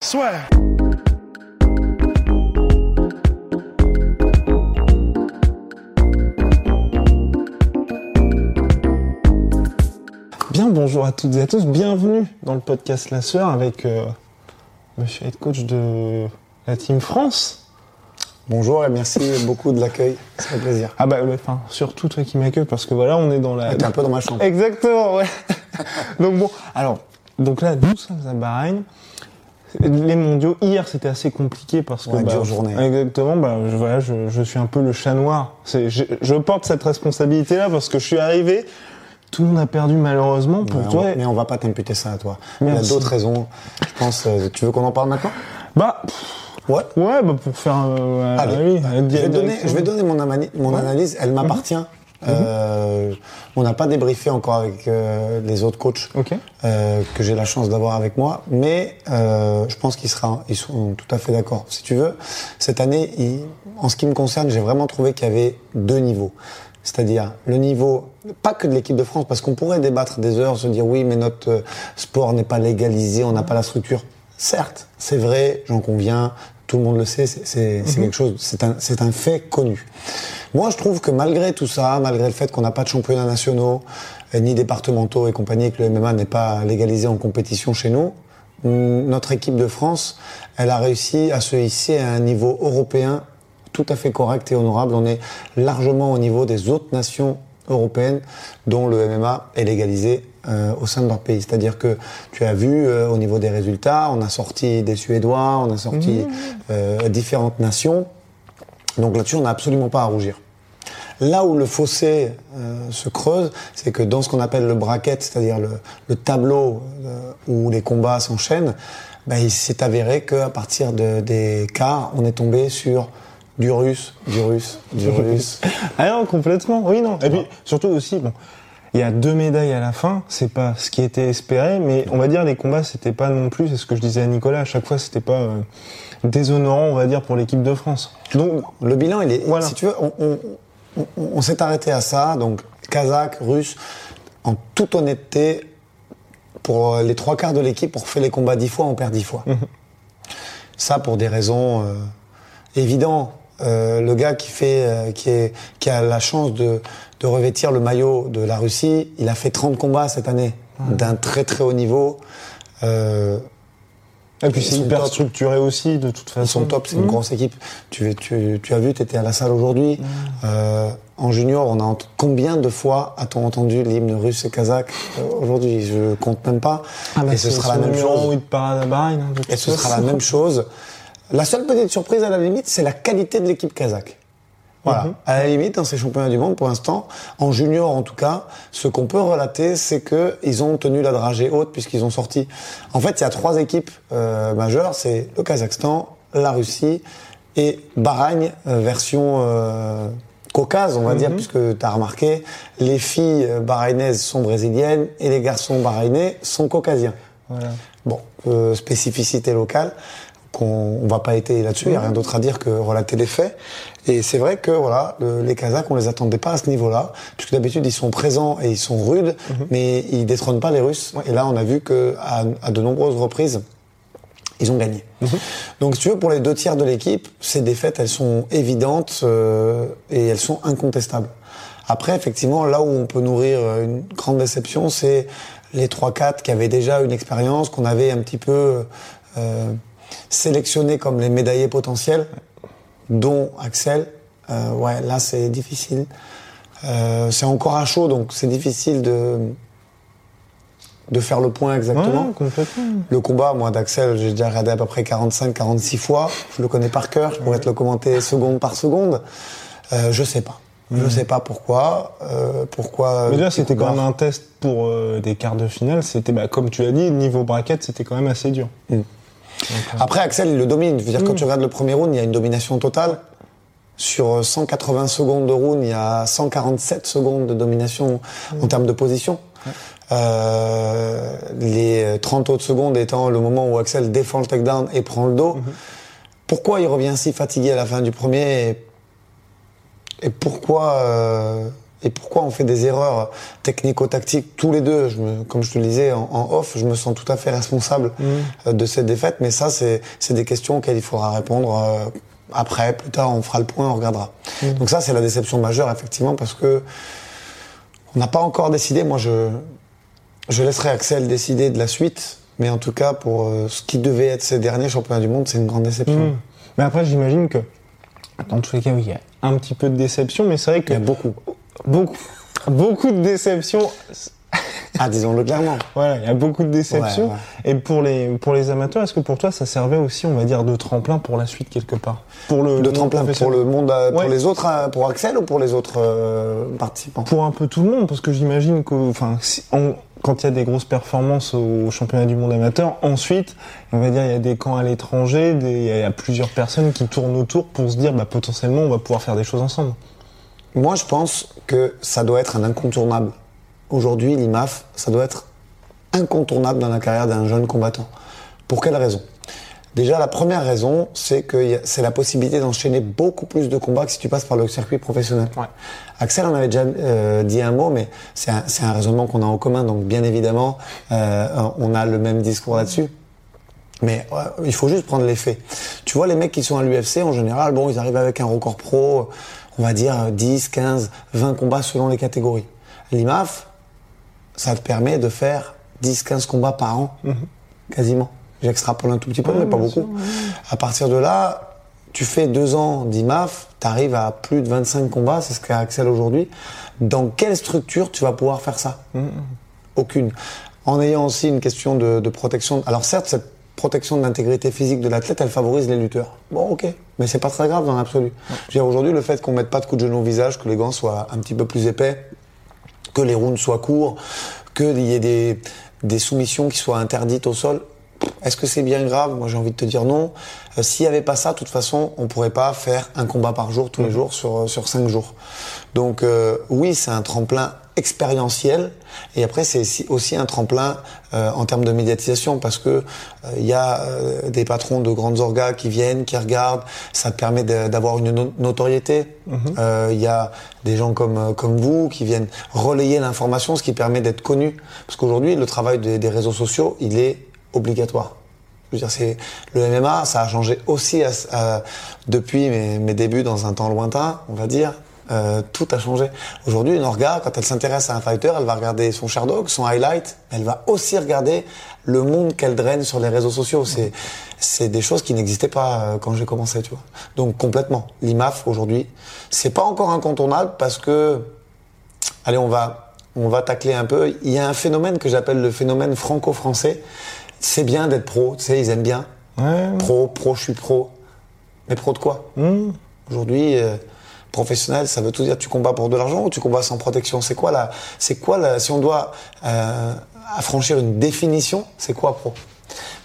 Soit. Bien, bonjour à toutes et à tous. Bienvenue dans le podcast La Sueur avec euh, monsieur head coach de la Team France. Bonjour et merci beaucoup de l'accueil, ça fait plaisir. Ah bah, enfin, surtout toi qui m'accueilles parce que voilà, on est dans la. T'es un peu dans ma chambre. Exactement, ouais. donc bon, alors, donc là, nous sommes à Bahreïn. Les mondiaux, hier c'était assez compliqué parce que. Ouais, bah, dure journée. Exactement, bah, je, voilà, je, je suis un peu le chat noir. Je, je porte cette responsabilité-là parce que je suis arrivé, tout le monde a perdu malheureusement. Pour toi, on, mais on va pas t'imputer ça à toi. Merci. Il y a d'autres raisons. Je pense. euh, tu veux qu'on en parle maintenant? Bah, Ouais. ouais, bah pour faire. euh, Allez. oui, je, vais donner, je vais donner mon, amani- mon analyse. Elle m'appartient. Euh, on n'a pas débriefé encore avec euh, les autres coachs euh, que j'ai la chance d'avoir avec moi, mais je pense qu'ils sera- ils sont tout à fait d'accord. Si tu veux, cette année, il- en ce qui me concerne, j'ai vraiment trouvé qu'il y avait deux niveaux. C'est-à-dire le niveau, pas que de l'équipe de France, parce qu'on pourrait débattre des heures, se dire oui, mais notre sport n'est pas légalisé, on n'a pas la structure. Certes, c'est vrai, j'en conviens, tout le monde le sait, c'est c'est quelque chose, c'est un, un fait connu. Moi, je trouve que malgré tout ça, malgré le fait qu'on n'a pas de championnats nationaux, ni départementaux et compagnie, que le MMA n'est pas légalisé en compétition chez nous, hum, notre équipe de France, elle a réussi à se hisser à un niveau européen tout à fait correct et honorable. On est largement au niveau des autres nations européennes dont le MMA est légalisé euh, au sein de leur pays. C'est-à-dire que tu as vu euh, au niveau des résultats, on a sorti des Suédois, on a sorti euh, différentes nations. Donc là-dessus, on n'a absolument pas à rougir. Là où le fossé euh, se creuse, c'est que dans ce qu'on appelle le bracket, c'est-à-dire le, le tableau euh, où les combats s'enchaînent, ben, il s'est avéré qu'à partir de, des quarts, on est tombé sur du russe, du russe, du russe. Ah non, complètement. Oui, non. Et puis, surtout aussi, bon, il y a deux médailles à la fin. C'est pas ce qui était espéré, mais on va dire les combats, c'était pas non plus, c'est ce que je disais à Nicolas, à chaque fois, c'était pas euh, déshonorant, on va dire, pour l'équipe de France. Donc, Le bilan, il est. Voilà. Si tu veux, on, on- on- on s'est arrêté à ça. Donc, kazakh, russe, en toute honnêteté, pour euh, les trois quarts de l'équipe, on refait les combats dix fois, on perd dix fois. Ça, pour des raisons euh, évidentes. Euh, le gars qui fait, euh, qui est, qui a la chance de, de revêtir le maillot de la Russie, il a fait 30 combats cette année, d'un très très haut niveau. Euh, et puis c'est hyper top. structuré aussi, de toute façon. ils sont top, c'est une Mmh. grosse équipe. Tu, tu, tu as vu, tu étais à la salle aujourd'hui. Euh, en junior, on a combien de fois a-t-on entendu l'hymne russe et kazakh euh, aujourd'hui? Je compte même pas. Ah bah, et ce c'est sera la même chose. hein, Et ce sera la même chose. La seule petite surprise à la limite, c'est la qualité de l'équipe kazakh. Voilà. Mhm. À la limite, dans ces championnats du monde, pour l'instant, en junior en tout cas, ce qu'on peut relater, c'est que ils ont tenu la dragée haute puisqu'ils ont sorti. En fait, il y a trois équipes euh, majeures, c'est le Kazakhstan, la Russie et Bahreïn, euh, version euh, caucase, on va dire, puisque tu as remarqué, les filles euh, bahreïnaises sont brésiliennes et les garçons bahreïnais sont caucasiens. Voilà. Bon, euh, spécificité locale, qu'on on va pas étayer là-dessus, il n'y a rien d'autre à dire que relater les faits. Et c'est vrai que voilà, le- les Kazakhs, on les attendait pas à ce niveau-là, puisque d'habitude ils sont présents et ils sont rudes, mais ils détrônent pas les Russes. Et là, on a vu que à, à de nombreuses reprises, ils ont gagné. Donc, si tu veux, pour les deux tiers de l'équipe, ces défaites, elles sont évidentes euh, et elles sont incontestables. Après, effectivement, là où on peut nourrir euh, une grande déception, c'est les 3-4 qui avaient déjà une expérience, qu'on avait un petit peu euh, sélectionné comme les médaillés potentiels, dont Axel. Euh, ouais, là, c'est difficile. Euh, c'est encore à chaud, donc c'est difficile de, de faire le point exactement. Ouais. Le combat, moi, d'Axel, j'ai déjà regardé à peu près 45-46 fois. Je le connais par cœur. Je pourrais te le commenter seconde par seconde. Euh, je sais pas. Je sais pas pourquoi. euh, pourquoi. Mais déjà, c'était quand même un test pour euh, des quarts de finale. C'était, bah, comme tu as dit, niveau bracket, c'était quand même assez dur. Après, Axel, il le domine. Je veux dire, Mm. quand tu regardes le premier round, il y a une domination totale. Sur 180 secondes de round, il y a 147 secondes de domination Mm. en termes de position. Euh, les 30 autres secondes étant le moment où Axel défend le takedown et prend le dos. Mm-hmm. Pourquoi il revient si fatigué à la fin du premier et, et pourquoi euh, et pourquoi on fait des erreurs technico-tactiques tous les deux? Je me, Comme je te le disais en, en off, je me sens tout à fait responsable euh, de cette défaite. Mais ça, c'est des questions auxquelles il faudra répondre euh, après, plus tard. On fera le point, on regardera. Donc ça, c'est la déception majeure effectivement parce que on n'a pas encore décidé. Moi, je je laisserai Axel décider de la suite. Mais en tout cas, pour euh, ce qui devait être ces derniers championnats du monde, c'est une grande déception. Mm. Mais après, j'imagine que, dans tous les cas, oui, il y a un petit peu de déception, mais c'est vrai que Il y a beaucoup. Beaucoup, beaucoup de déception. Ah, disons-le clairement. Voilà, il y a beaucoup de déceptions. Ouais, ouais. Et pour les pour les amateurs, est-ce que pour toi, ça servait aussi, on va dire, de tremplin pour la suite quelque part? Pour le De tremplin pour le monde, euh, pour les autres, euh, pour Axel ou pour les autres euh, participants? Pour un peu tout le monde, parce que j'imagine que, enfin, si- quand il y a des grosses performances au championnat du monde amateur, ensuite, on va dire, il y a des camps à l'étranger, il y a plusieurs personnes qui tournent autour pour se dire, bah, potentiellement, on va pouvoir faire des choses ensemble. Moi, je pense que ça doit être un incontournable. Aujourd'hui, l'IMAF, ça doit être incontournable dans la carrière d'un jeune combattant. Pour quelle raison? Déjà, la première raison, c'est que c'est la possibilité d'enchaîner beaucoup plus de combats que si tu passes par le circuit professionnel. Ouais. Axel en avait déjà euh, dit un mot, mais c'est un, raisonnement qu'on a en commun, donc bien évidemment, euh, on a le même discours là-dessus. Mais ouais, il faut juste prendre les faits. Tu vois, les mecs qui sont à l'UFC, en général, bon, ils arrivent avec un record pro, on va dire 10, 15, 20 combats selon les catégories. L'IMAF, ça te permet de faire 10, 15 combats par an, quasiment. J'extrapole un tout petit peu, mais pas beaucoup. À partir de là, tu fais deux ans d'IMAF, tu arrives à plus de 25 combats, c'est ce qu'a Axel aujourd'hui. Dans quelle structure tu vas pouvoir faire ça? Aucune. En ayant aussi une question de, de protection. Alors certes, cette protection de l'intégrité physique de l'athlète, elle favorise les lutteurs. Bon, ok, mais c'est pas très grave dans l'absolu. Aujourd'hui, le fait qu'on mette pas de coups de genou au visage, que les gants soient un petit peu plus épais, que les rounds soient courts, qu'il y ait des, des soumissions qui soient interdites au sol. Est-ce que c'est bien grave? Moi, j'ai envie de te dire non. Euh, S'il n'y avait pas ça, de toute façon, on pourrait pas faire un combat par jour tous les jours sur euh, sur cinq jours. Donc euh, oui, c'est un tremplin expérientiel et après c'est si- aussi un tremplin euh, en termes de médiatisation parce que euh, il y a euh, des patrons de grandes orgas qui viennent, qui regardent, ça permet d'avoir une no- notoriété. Euh, Il y a des gens comme euh, comme vous qui viennent relayer l'information, ce qui permet d'être connu. Parce qu'aujourd'hui, le travail des, des réseaux sociaux, il est obligatoire. Je veux dire, c'est le MMA, ça a changé aussi depuis mes, débuts dans un temps lointain, on va dire. Euh, tout a changé. Aujourd'hui, une orga, quand elle s'intéresse à un fighter, elle va regarder son Sherdog, son highlight. Elle va aussi regarder le monde qu'elle draine sur les réseaux sociaux. C'est c'est des choses qui n'existaient pas euh, quand j'ai commencé, tu vois. Donc complètement. L'IMAF aujourd'hui, c'est pas encore incontournable parce que allez, on va, on va tacler un peu. Il y a un phénomène que j'appelle le phénomène franco-français. C'est bien d'être pro, tu sais, ils aiment bien. Ouais. Pro, pro, je suis pro. Mais pro de quoi Mmh. Aujourd'hui, euh, professionnel, ça veut tout dire tu combats pour de l'argent ou tu combats sans protection? C'est quoi la, c'est quoi la, si on doit euh, affranchir une définition, c'est quoi pro?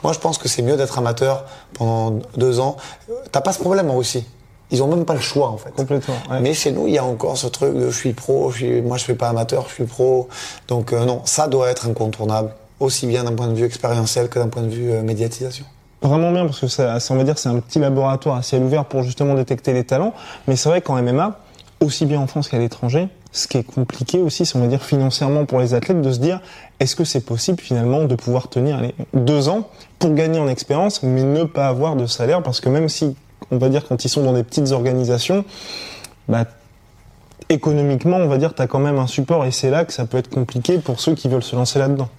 Moi, je pense que c'est mieux d'être amateur pendant deux ans. T'as pas ce problème en Russie. Ils ont même pas le choix en fait. Complètement, ouais. Mais chez nous, il y a encore ce truc de je suis pro, je suis, moi je fais pas amateur, je suis pro. Donc euh, non, ça doit être incontournable, aussi bien d'un point de vue expérientiel que d'un point de vue euh, médiatisation. Vraiment bien parce que ça, on va dire c'est un petit laboratoire à ciel ouvert pour justement détecter les talents. Mais c'est vrai qu'en MMA, aussi bien en France qu'à l'étranger, ce qui est compliqué aussi, c'est on va dire financièrement pour les athlètes de se dire est-ce que c'est possible finalement de pouvoir tenir allez, deux ans pour gagner en expérience, mais ne pas avoir de salaire? Parce que même si on va dire quand ils sont dans des petites organisations, bah économiquement, on va dire, tu as quand même un support et c'est là que ça peut être compliqué pour ceux qui veulent se lancer là-dedans.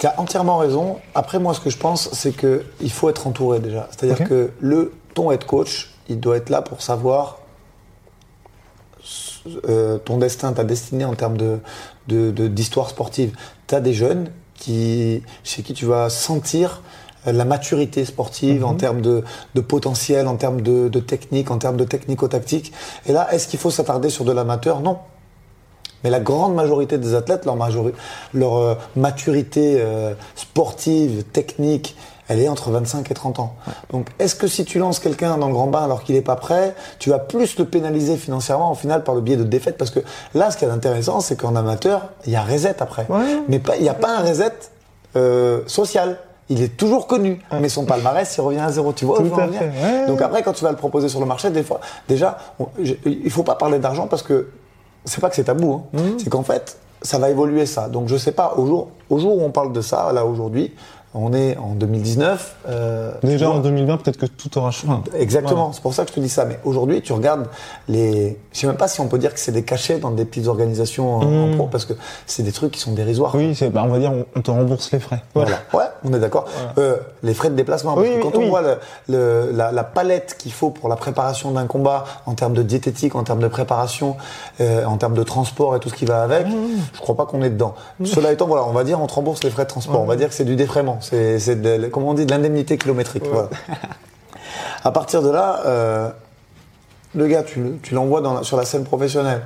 Tu as entièrement raison. Après, moi, ce que je pense, c'est que il faut être entouré déjà. C'est-à-dire que le ton head coach, il doit être là pour savoir euh, ton destin, ta destinée en termes de de- de- d'histoire sportive. Tu as des jeunes qui, chez qui tu vas sentir la maturité sportive, en termes de, de potentiel, en termes de, de technique, en termes de technico-tactique. Et là, est-ce qu'il faut s'attarder sur de l'amateur? Non. Mais la grande majorité des athlètes, leur, euh, maturité euh, sportive, technique, elle est entre 25 et 30 ans. Donc, est-ce que si tu lances quelqu'un dans le grand bain alors qu'il n'est pas prêt, tu vas plus le pénaliser financièrement au final par le biais de défaites? Parce que là, ce qui est intéressant, c'est qu'en amateur, il y a reset après. Ouais. Mais il n'y a pas un reset euh, social. Il est toujours connu, mais son palmarès, il revient à zéro. Tu vois Tout à fait, ouais. Donc après, quand tu vas le proposer sur le marché, des fois, déjà, on- il faut pas parler d'argent parce que c'est pas que c'est tabou. hein. Mmh. C'est qu'en fait, ça va évoluer ça. Donc je sais pas, au jour, au jour où on parle de ça, là aujourd'hui, on est en 2019. euh, Déjà vois, en 2020, peut-être que tout aura changé. Exactement, c'est pour ça que je te dis ça. Mais aujourd'hui, tu regardes les. Je sais même pas si on peut dire que c'est des cachets dans des petites organisations en, en pro, parce que c'est des trucs qui sont dérisoires. Oui, c'est, bah, on va dire, on, on te rembourse les frais. Voilà. Ouais, on est d'accord. Euh, les frais de déplacement. Parce oui, quand on oui. voit le- le- la, la palette qu'il faut pour la préparation d'un combat, en termes de diététique, en termes de préparation, euh, en termes de transport et tout ce qui va avec, je crois pas qu'on est dedans. Cela étant, voilà, on va dire, on te rembourse les frais de transport. On va dire que c'est du défraiement. C'est, comment on dit, de l'indemnité kilométrique. Voilà. à partir de là, euh, le gars, tu, le- tu l'envoies sur la scène professionnelle.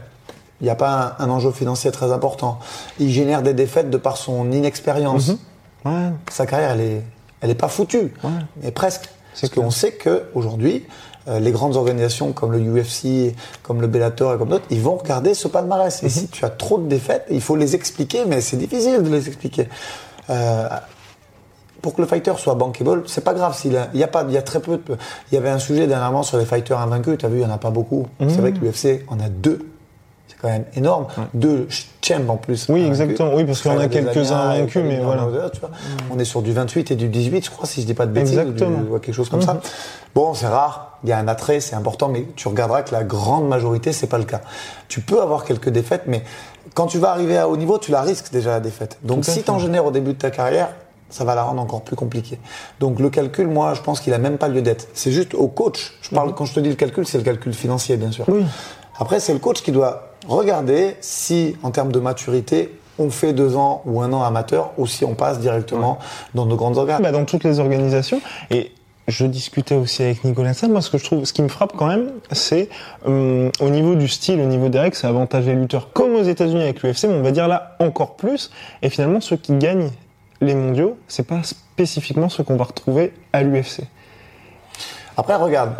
Il n'y a pas un, un enjeu financier très important. Il génère des défaites de par son inexpérience Ouais. sa carrière, elle est, elle est pas foutue, mais presque. C'est Parce qu'on sait que aujourd'hui, euh, les grandes organisations comme le UFC, comme le Bellator et comme d'autres, ils vont regarder ce palmarès. Mhm. Et si tu as trop de défaites, il faut les expliquer, mais c'est difficile de les expliquer. Euh, pour que le fighter soit bankable, c'est pas grave s'il il y a pas, il y a très peu de, il y avait un sujet dernièrement sur les fighters invaincus, tu as vu, il y en a pas beaucoup. C'est vrai que l'UFC en a deux. C'est quand même énorme. Deux champs en plus. Oui, invaincus. exactement. Oui, parce en a quelques-uns invaincus, mais voilà. Nurmagomedov, tu vois. On est sur du 28 et du 18, je crois, si je dis pas de bêtises. Exactement. ou du- ou quelque chose comme ça. Bon, c'est rare. Il y a un attrait, c'est important, mais tu regarderas que la grande majorité, c'est pas le cas. Tu peux avoir quelques défaites, mais quand tu vas arriver à haut niveau, tu la risques déjà la défaite. Donc, si tu en génères au début de ta carrière, ça va la rendre encore plus compliquée. Donc, le calcul, moi, je pense qu'il a même pas lieu d'être. C'est juste au coach. Je parle, quand je te dis le calcul, c'est le calcul financier, bien sûr. Mhm. Oui. Après, c'est le coach qui doit regarder si, en termes de maturité, on fait deux ans ou un an amateur ou si on passe directement dans de grandes organes. Bah, dans toutes les organisations. Et je discutais aussi avec Nicolas Salle. Moi, ce que je trouve, ce qui me frappe quand même, c'est hum, au niveau du style, au niveau des règles, c'est avantage les lutteurs, comme aux États-Unis avec l'UFC, mais on va dire là encore plus. Et finalement, ceux qui gagnent les mondiaux, c'est pas spécifiquement ceux qu'on va retrouver à l'UFC. Après, regarde,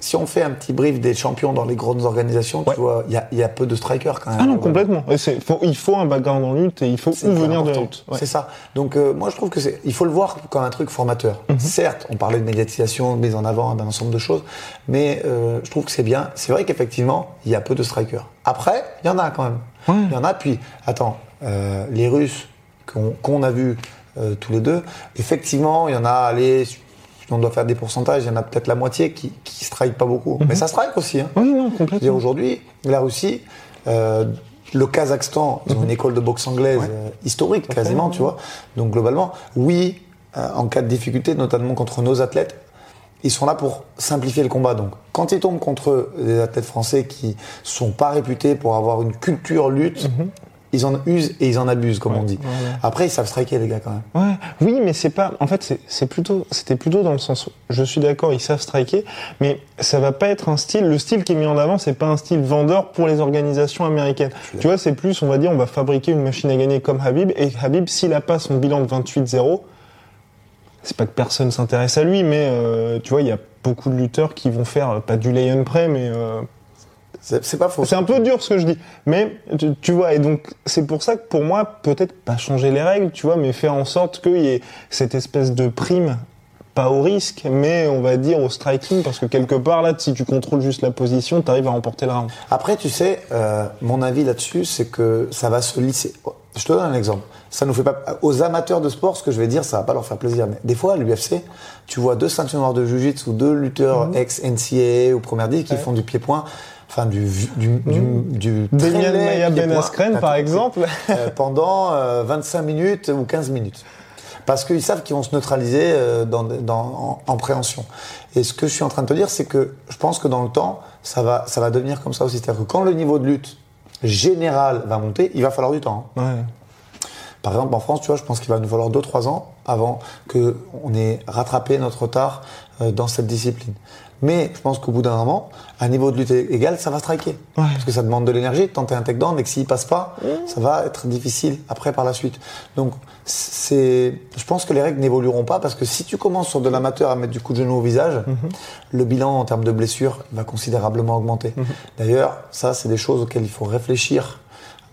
si on fait un petit brief des champions dans les grandes organisations, Ouais. tu vois, il y a, il y a peu de strikers quand même. Ah non, complètement. Et c'est- faut- il faut un background en lutte et il faut où venir de lutte. Ouais. C'est ça. Donc euh, moi je trouve que c'est, il faut le voir comme un truc formateur. Mhm. Certes, on parlait de médiatisation, de mise en avant d'un ensemble de choses, mais euh, je trouve que c'est bien. C'est vrai qu'effectivement il y a peu de strikers. Après, il y en a quand même. Il y en a. Puis attends, euh, les Russes qu'on, qu'on a vus euh, tous les deux, effectivement il y en a. Allez, si on doit faire des pourcentages, il y en a peut-être la moitié qui, qui strike pas beaucoup. Mhm. Mais ça strike aussi. Hein. Oui, non, complètement. aujourd'hui, la Russie, euh, le Kazakhstan, ils ont une école de boxe anglaise euh, historique quasiment, tu vois. Donc globalement, oui, en cas de difficulté, notamment contre nos athlètes, ils sont là pour simplifier le combat. Donc quand ils tombent contre des athlètes français qui sont pas réputés pour avoir une culture lutte, ils en usent et ils en abusent, comme on dit. Après, ils savent striker les gars quand même. Ouais, oui, mais c'est pas. En fait, c'est- plutôt, c'était plutôt dans le sens. où Je suis d'accord, ils savent striker, mais ça va pas être un style. Le style qui est mis en avant, c'est pas un style vendeur pour les organisations américaines. Tu vois, c'est plus, on va dire, on va fabriquer une machine à gagner comme Habib, et Habib, s'il a pas son bilan de 28-0, c'est pas que personne s'intéresse à lui, mais euh, tu vois, il y a beaucoup de lutteurs qui vont faire euh, pas du lay pray, mais euh, C'est pas faux. c'est un peu dur ce que je dis, mais tu, tu vois, et donc c'est pour ça que pour moi, peut-être pas changer les règles, tu vois, mais faire en sorte qu'il y ait cette espèce de prime, pas au risque, mais on va dire au striking, parce que quelque part là, si tu contrôles juste la position, t'arrives à remporter le round. Après, tu sais, euh, mon avis là-dessus, c'est que ça va se lisser. Je te donne un exemple. Ça nous fait pas aux amateurs de sport, ce que je vais dire, ça va pas leur faire plaisir. Mais des fois, à l'UFC, tu vois deux ceintures noires de jiu-jitsu ou deux lutteurs Mhm. ex NCAA ou première div qui font du pied-point, enfin du du du, du laid Maya Ben T'as par exemple. Euh, pendant euh, 25 minutes ou 15 minutes. Parce qu'ils savent qu'ils vont se neutraliser euh, dans, dans, en, en préhension. Et ce que je suis en train de te dire, c'est que je pense que dans le temps, ça va, ça va devenir comme ça aussi. C'est-à-dire que quand le niveau de lutte général va monter, il va falloir du temps. hein. Ouais. Par exemple, en France, tu vois, je pense qu'il va nous falloir 2-3 ans avant qu'on ait rattrapé notre retard euh, dans cette discipline. Mais je pense qu'au bout d'un moment, à niveau de lutte égal, ça va striker. Parce que ça demande de l'énergie de tenter un takedown et que s'il passe pas, ça va être difficile après par la suite. Donc, c'est, je pense que les règles n'évolueront pas parce que si tu commences sur de l'amateur à mettre du coup de genou au visage, mhm. le bilan en termes de blessures va considérablement augmenter. Mhm. D'ailleurs, ça, c'est des choses auxquelles il faut réfléchir.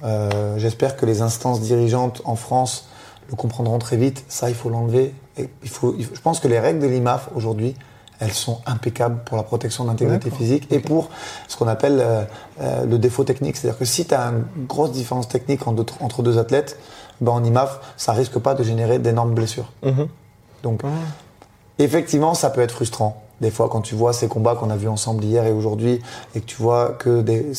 Euh, j'espère que les instances dirigeantes en France le comprendront très vite. Ça, il faut l'enlever. Il faut, je pense que les règles de l'IMAF aujourd'hui elles sont impeccables pour la protection de l'intégrité physique et pour ce qu'on appelle euh, euh, le défaut technique. C'est-à-dire que si tu as une grosse différence technique entre deux athlètes, ben en IMAF, ça risque pas de générer d'énormes blessures. Mhm. Donc, effectivement, ça peut être frustrant. Des fois, quand tu vois ces combats qu'on a vus ensemble hier et aujourd'hui, et que tu vois que des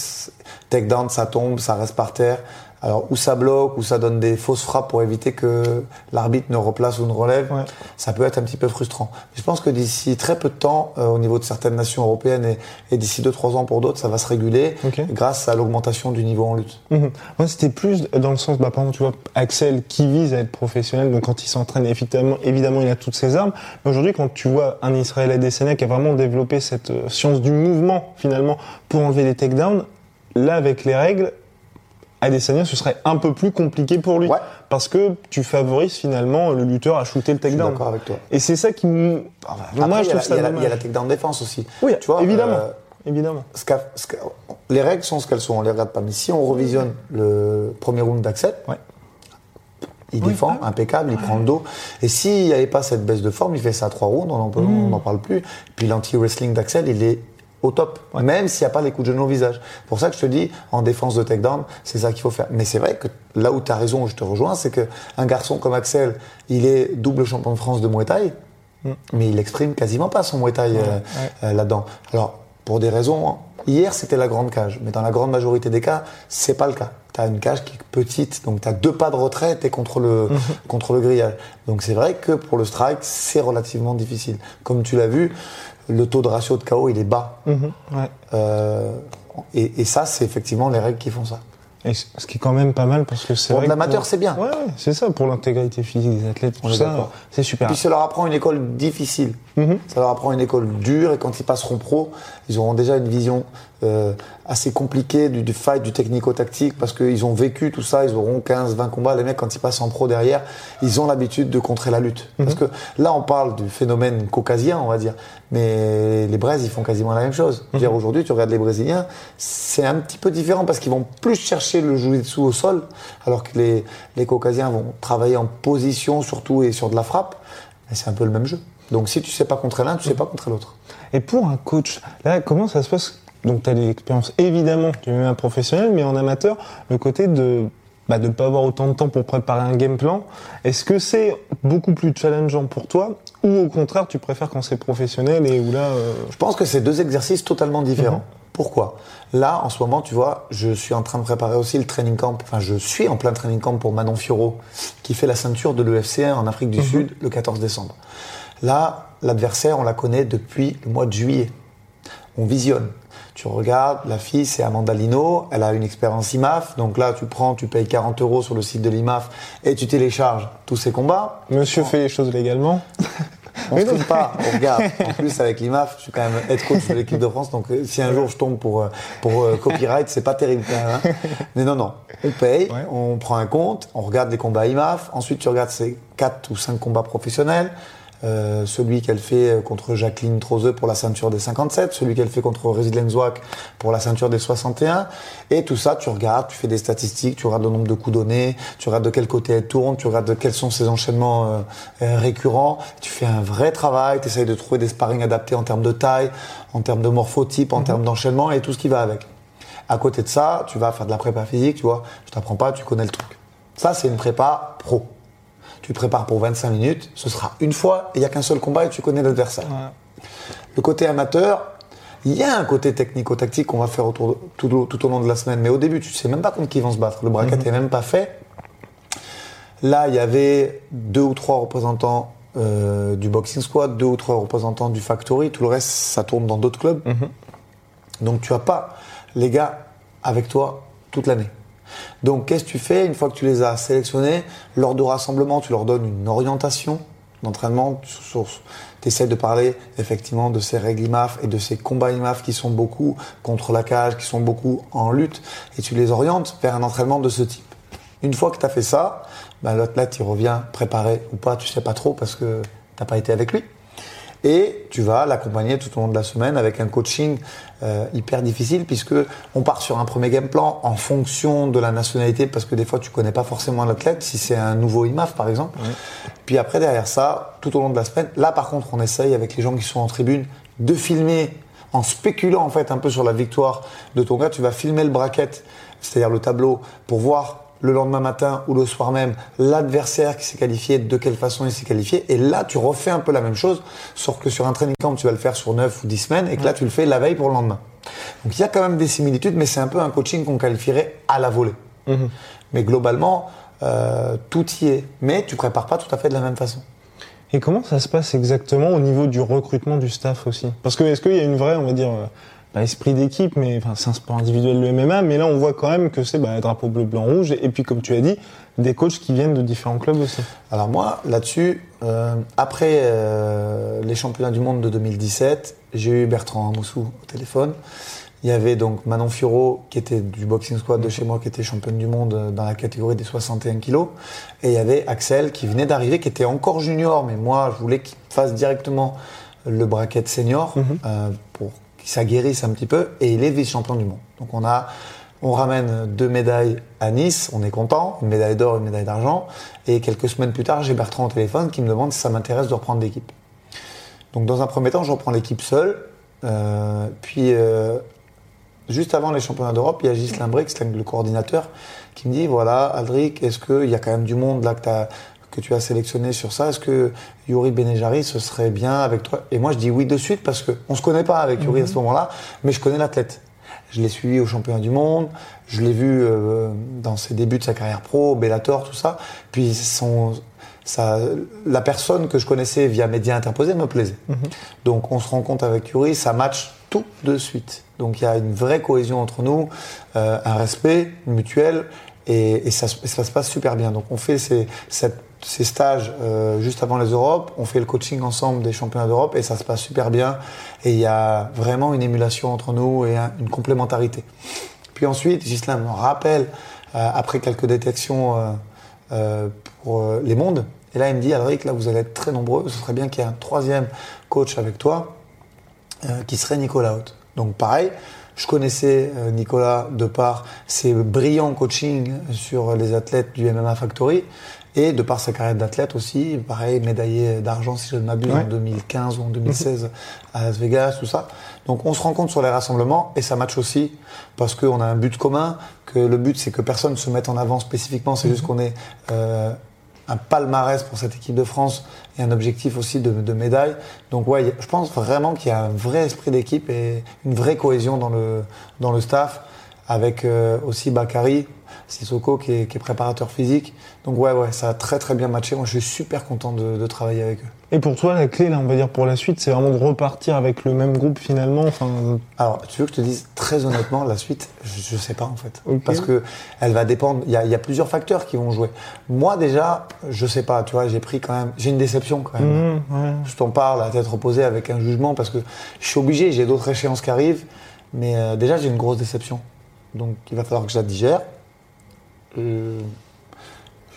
takedowns, ça tombe, ça reste par terre, alors, où ça bloque, où ça donne des fausses frappes pour éviter que l'arbitre ne replace ou ne relève, ça peut être un petit peu frustrant. Je pense que d'ici très peu de temps, euh, au niveau de certaines nations européennes et, d'ici 2-3 ans pour d'autres, ça va se réguler grâce à l'augmentation du niveau en lutte. Mhm. Moi, c'était plus dans le sens, bah, par exemple, tu vois, Axel qui vise à être professionnel, donc quand il s'entraîne, évidemment, évidemment, il a toutes ses armes. Mais aujourd'hui, quand tu vois un Israël Adesanya qui a vraiment développé cette euh, science du mouvement, finalement, pour enlever les takedowns, là, avec les règles, Adesanya, ce serait un peu plus compliqué pour lui. Parce que tu favorises finalement le lutteur à shooter le takedown. d'accord avec toi. Et c'est ça qui me. moi, je trouve ça Il y a la takedown défense aussi. Oui, tu vois, évidemment. Euh, évidemment. les règles sont ce qu'elles sont, on les regarde pas. Mais si on revisionne le premier round d'Axel, il défend, ah impeccable, il prend le dos. Et s'il n'y avait pas cette baisse de forme, il fait ça à trois rounds, on n'en mmh. parle plus. Puis l'anti-wrestling d'Axel, il est au top, même s'il n'y a pas les coups de genou au visage. Pour ça que je te dis, en défense de takedown, c'est ça qu'il faut faire. Mais c'est vrai que là où tu as raison, je te rejoins, c'est qu'un garçon comme Axel, il est double champion de France de Muay Thai, mm. mais il exprime quasiment pas son Muay Thai euh, euh, là-dedans. Alors, pour des raisons, hier c'était la grande cage, mais dans la grande majorité des cas, c'est pas le cas. Tu as une cage qui est petite, donc tu as deux pas de retrait, tu es contre le, mm-hmm. contre le grillage. Donc c'est vrai que pour le strike, c'est relativement difficile. Comme tu l'as vu, le taux de ratio de KO, il est bas. Mhm, euh, et, ça, c'est effectivement les règles qui font ça. Et ce qui est quand même pas mal parce que c'est. Pour l'amateur, c'est bien. Ouais, c'est ça, pour l'intégrité physique des athlètes, tout ça, c'est super. Et puis ça leur apprend une école difficile. Mhm. Ça leur apprend une école dure et quand ils passeront pro, ils auront déjà une vision euh, assez compliquée du, du fight, du technico-tactique, parce qu'ils ont vécu tout ça, ils auront 15, 20 combats. Les mecs, quand ils passent en pro derrière, ils ont l'habitude de contrer la lutte. Parce mhm. que là, on parle du phénomène caucasien, on va dire, mais les Braises, ils font quasiment la même chose. Mhm. dire Aujourd'hui, tu regardes les Brésiliens, c'est un petit peu différent parce qu'ils vont plus chercher le jiu-jitsu au sol, alors que les, les Caucasiens vont travailler en position surtout et sur de la frappe. C'est un peu le même jeu. Donc si tu sais pas contre l'un, tu sais pas contre l'autre. Et pour un coach, là, comment ça se passe Donc tu as des expériences évidemment du un professionnel, mais en amateur, le côté de bah, de ne pas avoir autant de temps pour préparer un game plan. Est-ce que c'est beaucoup plus challengeant pour toi ou au contraire tu préfères quand c'est professionnel et où là euh, Je pense que c'est deux exercices totalement différents. Mhm. Pourquoi? Là, en ce moment, tu vois, je suis en train de préparer aussi le training camp. Enfin, je suis en plein training camp pour Manon Fioro, qui fait la ceinture de l'UFC en Afrique du mhm. Sud le 14 décembre. Là, l'adversaire, on la connaît depuis le mois de juillet. On visionne. Tu regardes, la fille, c'est Amanda Lino, elle a une expérience IMAF, donc là, tu prends, tu payes 40 euros sur le site de l'IMAF et tu télécharges tous ces combats. Monsieur fait les choses légalement. On ne se pas, on regarde. En plus, avec l'IMAF, je suis quand même head coach de l'équipe de France, donc euh, si un jour je tombe pour, euh, pour euh, copyright, c'est pas terrible quand même. Hein. Mais non, non. On paye, on prend un compte, on regarde les combats IMAF, ensuite tu regardes ces 4 ou 5 combats professionnels, euh, celui qu'elle fait contre Jacqueline Trozeux pour la ceinture des 57, celui qu'elle fait contre Resident Zwak pour la ceinture des 61. Et tout ça, tu regardes, tu fais des statistiques, tu regardes le nombre de coups donnés, tu regardes de quel côté elle tourne, tu regardes de quels sont ses enchaînements euh, euh, récurrents. Tu fais un vrai travail, tu essayes de trouver des sparring adaptés en termes de taille, en termes de morphotype, en mhm. termes d'enchaînement et tout ce qui va avec. À côté de ça, tu vas faire de la prépa physique, tu vois. Je t'apprends pas, tu connais le truc. Ça, c'est une prépa pro tu te prépares pour 25 minutes, ce sera une fois, il n'y a qu'un seul combat et tu connais l'adversaire. Le côté amateur, il y a un côté technico-tactique qu'on va faire autour tout, au long de la semaine, mais au début, tu sais même pas contre qui ils vont se battre. Le bracket n'est mhm. même pas fait. Là, il y avait deux ou trois représentants euh, du Boxing Squad, deux ou trois représentants du Factory. Tout le reste, ça tourne dans d'autres clubs. Mhm. Donc, tu as pas les gars avec toi toute l'année. Donc, qu'est-ce que tu fais une fois que tu les as sélectionnés? Lors de rassemblement, tu leur donnes une orientation d'entraînement. Tu essaies de parler effectivement de ces règles IMAF et de ces combats IMAF qui sont beaucoup contre la cage, qui sont beaucoup en lutte, et tu les orientes vers un entraînement de ce type. Une fois que tu as fait ça, ben, l'athlète il revient préparé ou pas, tu sais pas trop parce que tu n'as pas été avec lui et tu vas l'accompagner tout au long de la semaine avec un coaching euh, hyper difficile puisque on part sur un premier game plan en fonction de la nationalité parce que des fois tu connais pas forcément l'athlète si c'est un nouveau IMAF par exemple. Puis après derrière ça, tout au long de la semaine, là par contre on essaye avec les gens qui sont en tribune de filmer en spéculant en fait un peu sur la victoire de ton gars, tu vas filmer le bracket, c'est-à-dire le tableau pour voir le lendemain matin ou le soir même l'adversaire qui s'est qualifié, de quelle façon il s'est qualifié. Et là, tu refais un peu la même chose, sauf que sur un training camp, tu vas le faire sur 9 ou 10 semaines et que là, tu le fais la veille pour le lendemain. Donc il y a quand même des similitudes, mais c'est un peu un coaching qu'on qualifierait à la volée. Mhm. Mais globalement, euh, tout y est. Mais tu prépares pas tout à fait de la même façon. Et comment ça se passe exactement au niveau du recrutement du staff aussi? Parce que est-ce qu'il y a une vraie, on va dire, pas esprit d'équipe, mais enfin, c'est un sport individuel le MMA, mais là on voit quand même que c'est bah, drapeau bleu, blanc, rouge, et, puis comme tu as dit, des coachs qui viennent de différents clubs aussi. Alors moi, là-dessus, euh, après euh, les championnats du monde de 2017, j'ai eu Bertrand Moussou au téléphone. Il y avait donc Manon Furo, qui était du boxing squad de chez moi, qui était championne du monde dans la catégorie des 61 kilos. Et il y avait Axel, qui venait d'arriver, qui était encore junior, mais moi, je voulais qu'il fasse directement le bracket senior mhm. euh, pour ça guérisse un petit peu, et il est vice-champion du monde. Donc on a, on ramène deux médailles à Nice, on est content, une médaille d'or, une médaille d'argent, et quelques semaines plus tard, j'ai Bertrand au téléphone qui me demande si ça m'intéresse de reprendre l'équipe. Donc dans un premier temps, je reprends l'équipe seul, euh, puis euh, juste avant les championnats d'Europe, il y a Ghislain Brix, le coordinateur, qui me dit voilà, Aldric, est-ce qu'il y a quand même du monde là que tu as que tu as sélectionné sur ça. Est-ce que Yuri Benejari, ce serait bien avec toi? Et moi, je dis oui de suite parce qu'on ne se connaît pas avec Yuri à ce mhm. moment-là, mais je connais l'athlète. Je l'ai suivi au championnat du monde, je l'ai vu euh, dans ses débuts de sa carrière pro, Bellator, tout ça. Puis son, ça, la personne que je connaissais via médias interposés me plaisait. Mhm. Donc on se rend compte avec Yuri, ça match tout de suite. Donc il y a une vraie cohésion entre nous, euh, un respect mutuel et, et ça, ça, se passe super bien. Donc on fait ces, cette ces stages euh, juste avant les Europes. On fait le coaching ensemble des championnats d'Europe et ça se passe super bien. Et il y a vraiment une émulation entre nous et une complémentarité. Puis ensuite, Gislain me rappelle, euh, après quelques détections euh, pour les mondes, et là il me dit, Alric, là vous allez être très nombreux, ce serait bien qu'il y ait un troisième coach avec toi, qui serait Nicolas Haute. Donc pareil, je connaissais Nicolas de par ses brillants coachings sur les athlètes du MMA Factory. Et de par sa carrière d'athlète aussi, pareil, médaillé d'argent si je ne m'abuse en 2015 ou en 2016 à Las Vegas, tout ça. Donc on se rencontre sur les rassemblements et ça match aussi parce qu'on a un but commun, que le but c'est que personne ne se mette en avant spécifiquement, c'est juste mhm. qu'on ait euh, un palmarès pour cette équipe de France et un objectif aussi de, de médaille. Donc ouais, je pense vraiment qu'il y a un vrai esprit d'équipe et une vraie cohésion dans le, dans le staff avec euh, aussi Bakary, Sissoko qui est, qui est, préparateur physique. Donc ouais, ouais, ça a très très bien matché. Moi, je suis super content de, de, travailler avec eux. Et pour toi, la clé, là, on va dire pour la suite, c'est vraiment de repartir avec le même groupe finalement. Enfin. Alors, tu veux que je te dise très honnêtement, la suite, je, ne sais pas en fait, parce que elle va dépendre. Il y a, y a, plusieurs facteurs qui vont jouer. Moi déjà, je sais pas. Tu vois, j'ai pris quand même, j'ai une déception quand même. Mmh, je t'en parle à tête reposée avec un jugement parce que je suis obligé. J'ai d'autres échéances qui arrivent, mais euh, déjà j'ai une grosse déception. Donc, il va falloir que je la digère. Euh,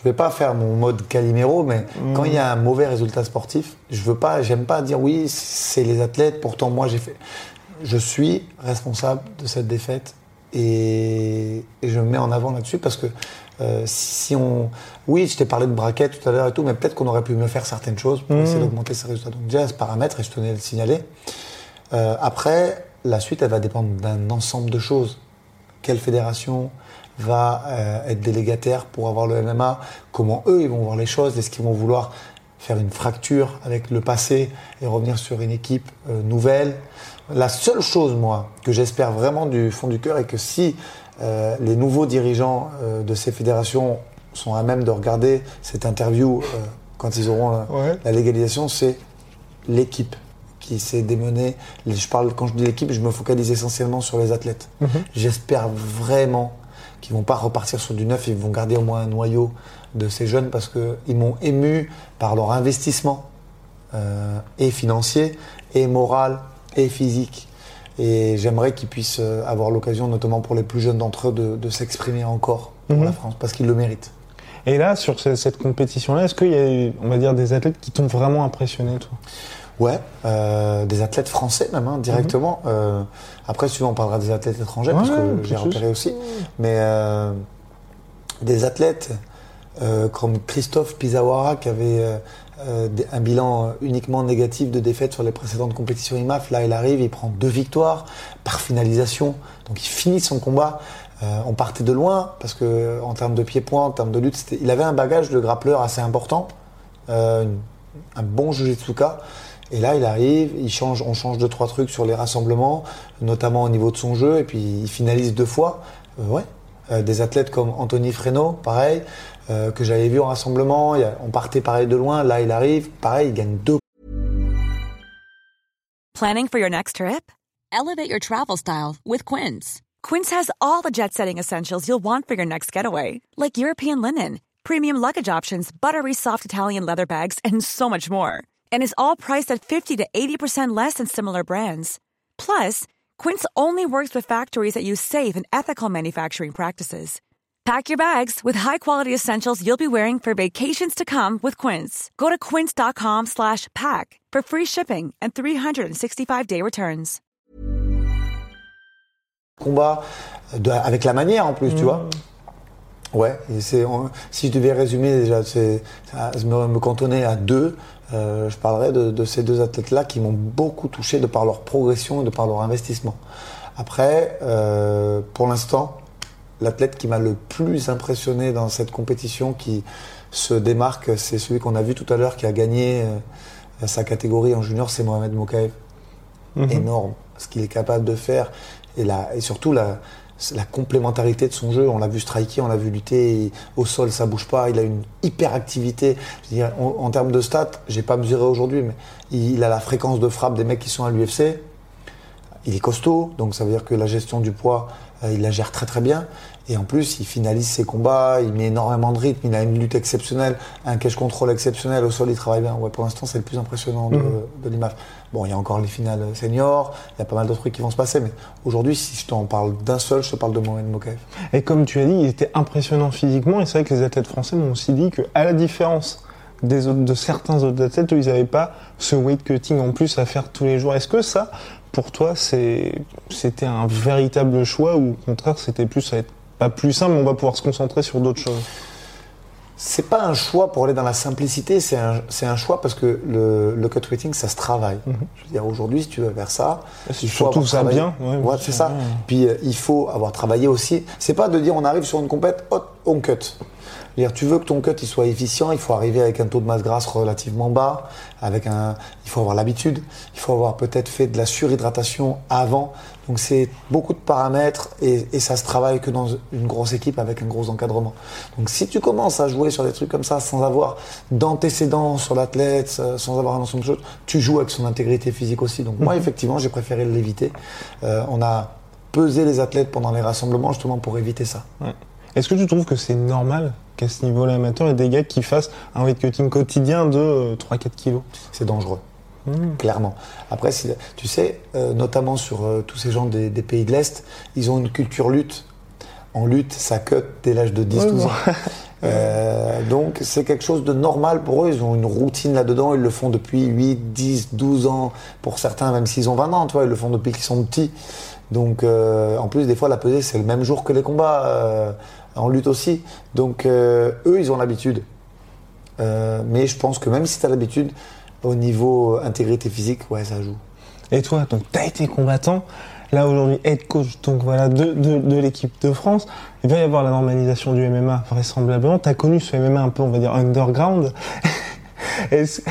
je vais pas faire mon mode Calimero, mais mm. quand il y a un mauvais résultat sportif, je veux pas, j'aime pas dire oui, c'est les athlètes. Pourtant, moi, j'ai fait. Je suis responsable de cette défaite et, je me mets en avant là-dessus parce que euh, si on, oui, je t'ai parlé de braquette tout à l'heure et tout, mais peut-être qu'on aurait pu mieux faire certaines choses pour essayer mm. d'augmenter ces résultats. Donc déjà, ce paramètre, et je tenais à le signaler. Euh, après, la suite, elle va dépendre d'un ensemble de choses. Quelle fédération va euh, être délégataire pour avoir le MMA, comment eux ils vont voir les choses, est-ce qu'ils vont vouloir faire une fracture avec le passé et revenir sur une équipe euh, nouvelle. La seule chose, moi, que j'espère vraiment du fond du cœur est que si euh, les nouveaux dirigeants de ces fédérations sont à même de regarder cette interview quand ils auront la légalisation, c'est l'équipe qui s'est démenée. Je parle, quand je dis l'équipe, je me focalise essentiellement sur les athlètes. Mhm. J'espère vraiment qu'ils vont pas repartir sur du neuf, ils vont garder au moins un noyau de ces jeunes parce qu'ils m'ont ému par leur investissement euh, et financier, et moral, et physique. Et j'aimerais qu'ils puissent euh, avoir l'occasion, notamment pour les plus jeunes d'entre eux, de, de s'exprimer encore pour Mhm. la France, parce qu'ils le méritent. Et là, sur ce- cette compétition-là, est-ce qu'il y a, eu, on va dire, des athlètes qui t'ont vraiment impressionné, toi? Ouais, euh, des athlètes français même, hein, directement. Euh, après, souvent, on parlera des athlètes étrangers, parce que j'ai repéré aussi. Mais euh, des athlètes comme Christophe Pizawara, qui avait un bilan uniquement négatif de défaite sur les précédentes compétitions IMAF. Là, il arrive, il prend deux victoires par finalisation. Donc, il finit son combat. On partait de loin, parce que en termes de pied-point, en termes de lutte, il avait un bagage de grappleur assez important. Un bon jujitsuka. Et là, il arrive, il change, on change deux trois trucs sur les rassemblements, notamment au niveau de son jeu, et puis il finalise deux fois. Euh, ouais. Euh, des athlètes comme Anthony Freno, pareil, euh, que j'avais vu en rassemblement. On partait pareil de loin. Là, il arrive, pareil, il gagne deux Planning for your next trip? Elevate your travel style with Quince. Quince has all the jet setting essentials you'll want for your next getaway, like European linen, premium luggage options, buttery soft Italian leather bags, and so much more. And is all priced at 50 to 80% less than similar brands. Plus, Quince only works with factories that use safe and ethical manufacturing practices. Pack your bags with high-quality essentials you'll be wearing for vacations to come with Quince. Go to quince.com slash pack for free shipping and 365-day returns. combats de- avec la manière en plus, tu vois. Mm. Ouais, et c'est, on- si je devais résumer déjà, c'est, me, me cantonner à deux, euh, je parlerais de, de ces deux athlètes-là qui m'ont beaucoup touché de par leur progression et de par leur investissement. Après, euh, pour l'instant, l'athlète qui m'a le plus impressionné dans cette compétition, qui se démarque, c'est celui qu'on a vu tout à l'heure, qui a gagné euh, sa catégorie en junior, c'est Mohamed Mokaev. Énorme, ce qu'il est capable de faire, et, la, et surtout la, la complémentarité de son jeu. On l'a vu striker, on l'a vu lutter, au sol ça bouge pas, il a une hyperactivité. Je veux dire, en, en termes de stats, j'ai pas mesuré aujourd'hui, mais il, il a la fréquence de frappe des mecs qui sont à l'UFC il est costaud, donc ça veut dire que la gestion du poids, euh, il la gère très très bien. Et en plus, il finalise ses combats, il met énormément de rythme, il a une lutte exceptionnelle, un cash control exceptionnel, au sol il travaille bien. Ouais, pour l'instant, c'est le plus impressionnant de, de l'IMAF. Bon, il y a encore les finales seniors, il y a pas mal d'autres trucs qui vont se passer, mais aujourd'hui, si je t'en parle d'un seul, je te parle de Mohamed Mokaev. Et comme tu as dit, il était impressionnant physiquement. Et c'est vrai que les athlètes français m'ont aussi dit que, à la différence de certains autres athlètes, ils n'avaient pas ce weight cutting en plus à faire tous les jours. Est-ce que ça, pour toi, c'était un véritable choix ou au contraire, c'était plus, ça va être pas plus simple, on va pouvoir se concentrer sur d'autres choses? C'est pas un choix pour aller dans la simplicité, c'est un, c'est un choix parce que le, le cut weighting, ça se travaille. Je veux dire, aujourd'hui, si tu veux faire ça, C'est il faut surtout avoir ça travaillé. bien, ouais, Ouais, bien c'est ça. ouais. Puis euh, il faut avoir travaillé aussi. C'est pas de dire on arrive sur une compète, hop, on cut. Dire, tu veux que ton cut il soit efficient, il faut arriver avec un taux de masse grasse relativement bas, avec un, il faut avoir l'habitude, il faut avoir peut-être fait de la surhydratation avant. Donc c'est beaucoup de paramètres et, et ça se travaille que dans une grosse équipe avec un gros encadrement. Donc si tu commences à jouer sur des trucs comme ça sans avoir d'antécédents sur l'athlète, euh, sans avoir un ensemble de choses, tu joues avec son intégrité physique aussi. Donc moi effectivement j'ai préféré l'éviter. Euh, on a pesé les athlètes pendant les rassemblements justement pour éviter ça. Ouais. Est-ce que tu trouves que c'est normal qu'à ce niveau-là amateur, il y ait des gars qui fassent un weight cutting quotidien de euh, 3-4 kilos? C'est dangereux. Clairement. Après, tu sais, euh, notamment sur euh, tous ces gens des, des pays de l'Est, ils ont une culture lutte. En lutte, ça cut dès l'âge de 10-12 ans. Euh, donc, c'est quelque chose de normal pour eux. Ils ont une routine là-dedans. Ils le font depuis 8, 10, 12 ans. Pour certains, même s'ils ont 20 ans, tu vois, ils le font depuis qu'ils sont petits. Donc, euh, en plus, des fois, la pesée, c'est le même jour que les combats. euh, en lutte aussi. Donc, euh, eux, ils ont l'habitude. Euh, mais je pense que même si tu l'habitude, au niveau intégrité physique, ouais, ça joue. Et toi, donc tu as été combattant, là aujourd'hui head coach donc voilà de, de, l'équipe de France. Il va y avoir la normalisation du MMA vraisemblablement. Tu as connu ce MMA un peu on va dire underground. Est-ce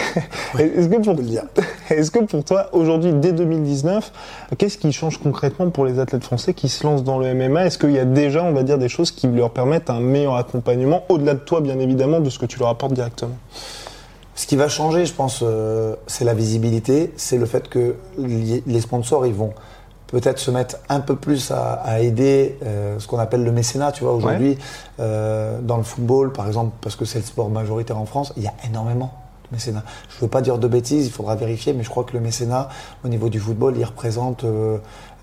que pour que toi aujourd'hui dès 2019, qu'est-ce qui change concrètement pour les athlètes français qui se lancent dans le MMA Est-ce qu'il y a déjà on va dire des choses qui leur permettent un meilleur accompagnement au-delà de toi bien évidemment de ce que tu leur apportes directement? Ce qui va changer, je pense, euh, c'est la visibilité, c'est le fait que les sponsors, ils vont peut-être se mettre un peu plus à, à aider euh, ce qu'on appelle le mécénat. Tu vois, aujourd'hui, euh, dans le football, par exemple, parce que c'est le sport majoritaire en France, il y a énormément de mécénat. Je ne veux pas dire de bêtises, il faudra vérifier, mais je crois que le mécénat, au niveau du football, il représente euh,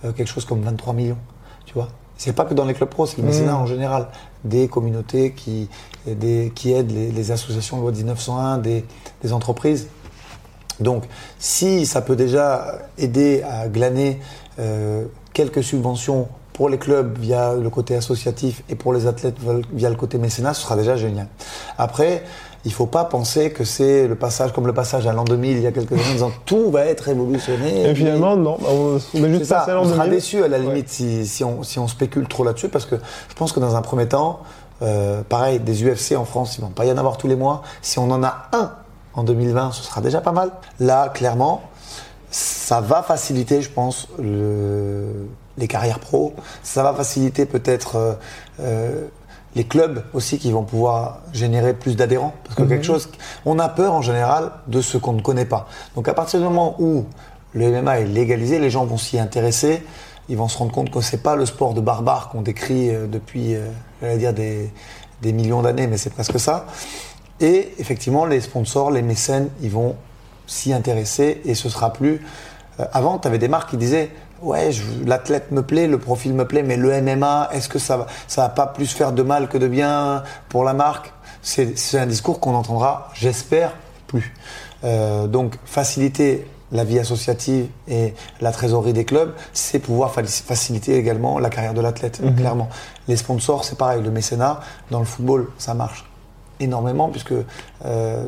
euh, quelque chose comme 23 millions. Tu vois c'est pas que dans les clubs pro, c'est le mécénat Mmh. en général. Des communautés qui, des, qui aident les, les associations loi 1901, des, des entreprises. Donc, si ça peut déjà aider à glaner euh, quelques subventions pour les clubs via le côté associatif et pour les athlètes via le côté mécénat, ce sera déjà génial. Après, il faut pas penser que c'est le passage comme le passage à l'an 2000 il y a quelques années en disant tout va être révolutionné. Et finalement, non, bah, on, on est juste ça, passé à l'an on sera 2000. déçu à la Ouais. limite si, si, on, si on spécule trop là-dessus parce que je pense que dans un premier temps, euh, pareil, des UFC en France, il ne va pas y en avoir tous les mois. Si on en a un en 2020, ce sera déjà pas mal. Là, clairement, ça va faciliter, je pense, le- les carrières pro. Ça va faciliter peut-être euh, euh, les clubs aussi qui vont pouvoir générer plus d'adhérents. Parce que quelque chose, on a peur en général de ce qu'on ne connaît pas. Donc à partir du moment où le MMA est légalisé, les gens vont s'y intéresser. Ils vont se rendre compte que c'est pas le sport de barbare qu'on décrit euh, depuis, euh, j'allais dire des, des millions d'années, mais c'est presque ça. Et effectivement, les sponsors, les mécènes, ils vont s'y intéresser et ce sera plus. euh, avant, tu avais des marques qui disaient Ouais, l'athlète me plaît, le profil me plaît, mais le MMA, est-ce que ça va, ça va pas plus faire de mal que de bien pour la marque? C'est un discours qu'on entendra, j'espère, plus. Euh, donc, faciliter la vie associative et la trésorerie des clubs, c'est pouvoir fa- faciliter également la carrière de l'athlète, clairement. Les sponsors, c'est pareil, le mécénat, dans le football, ça marche énormément puisque euh,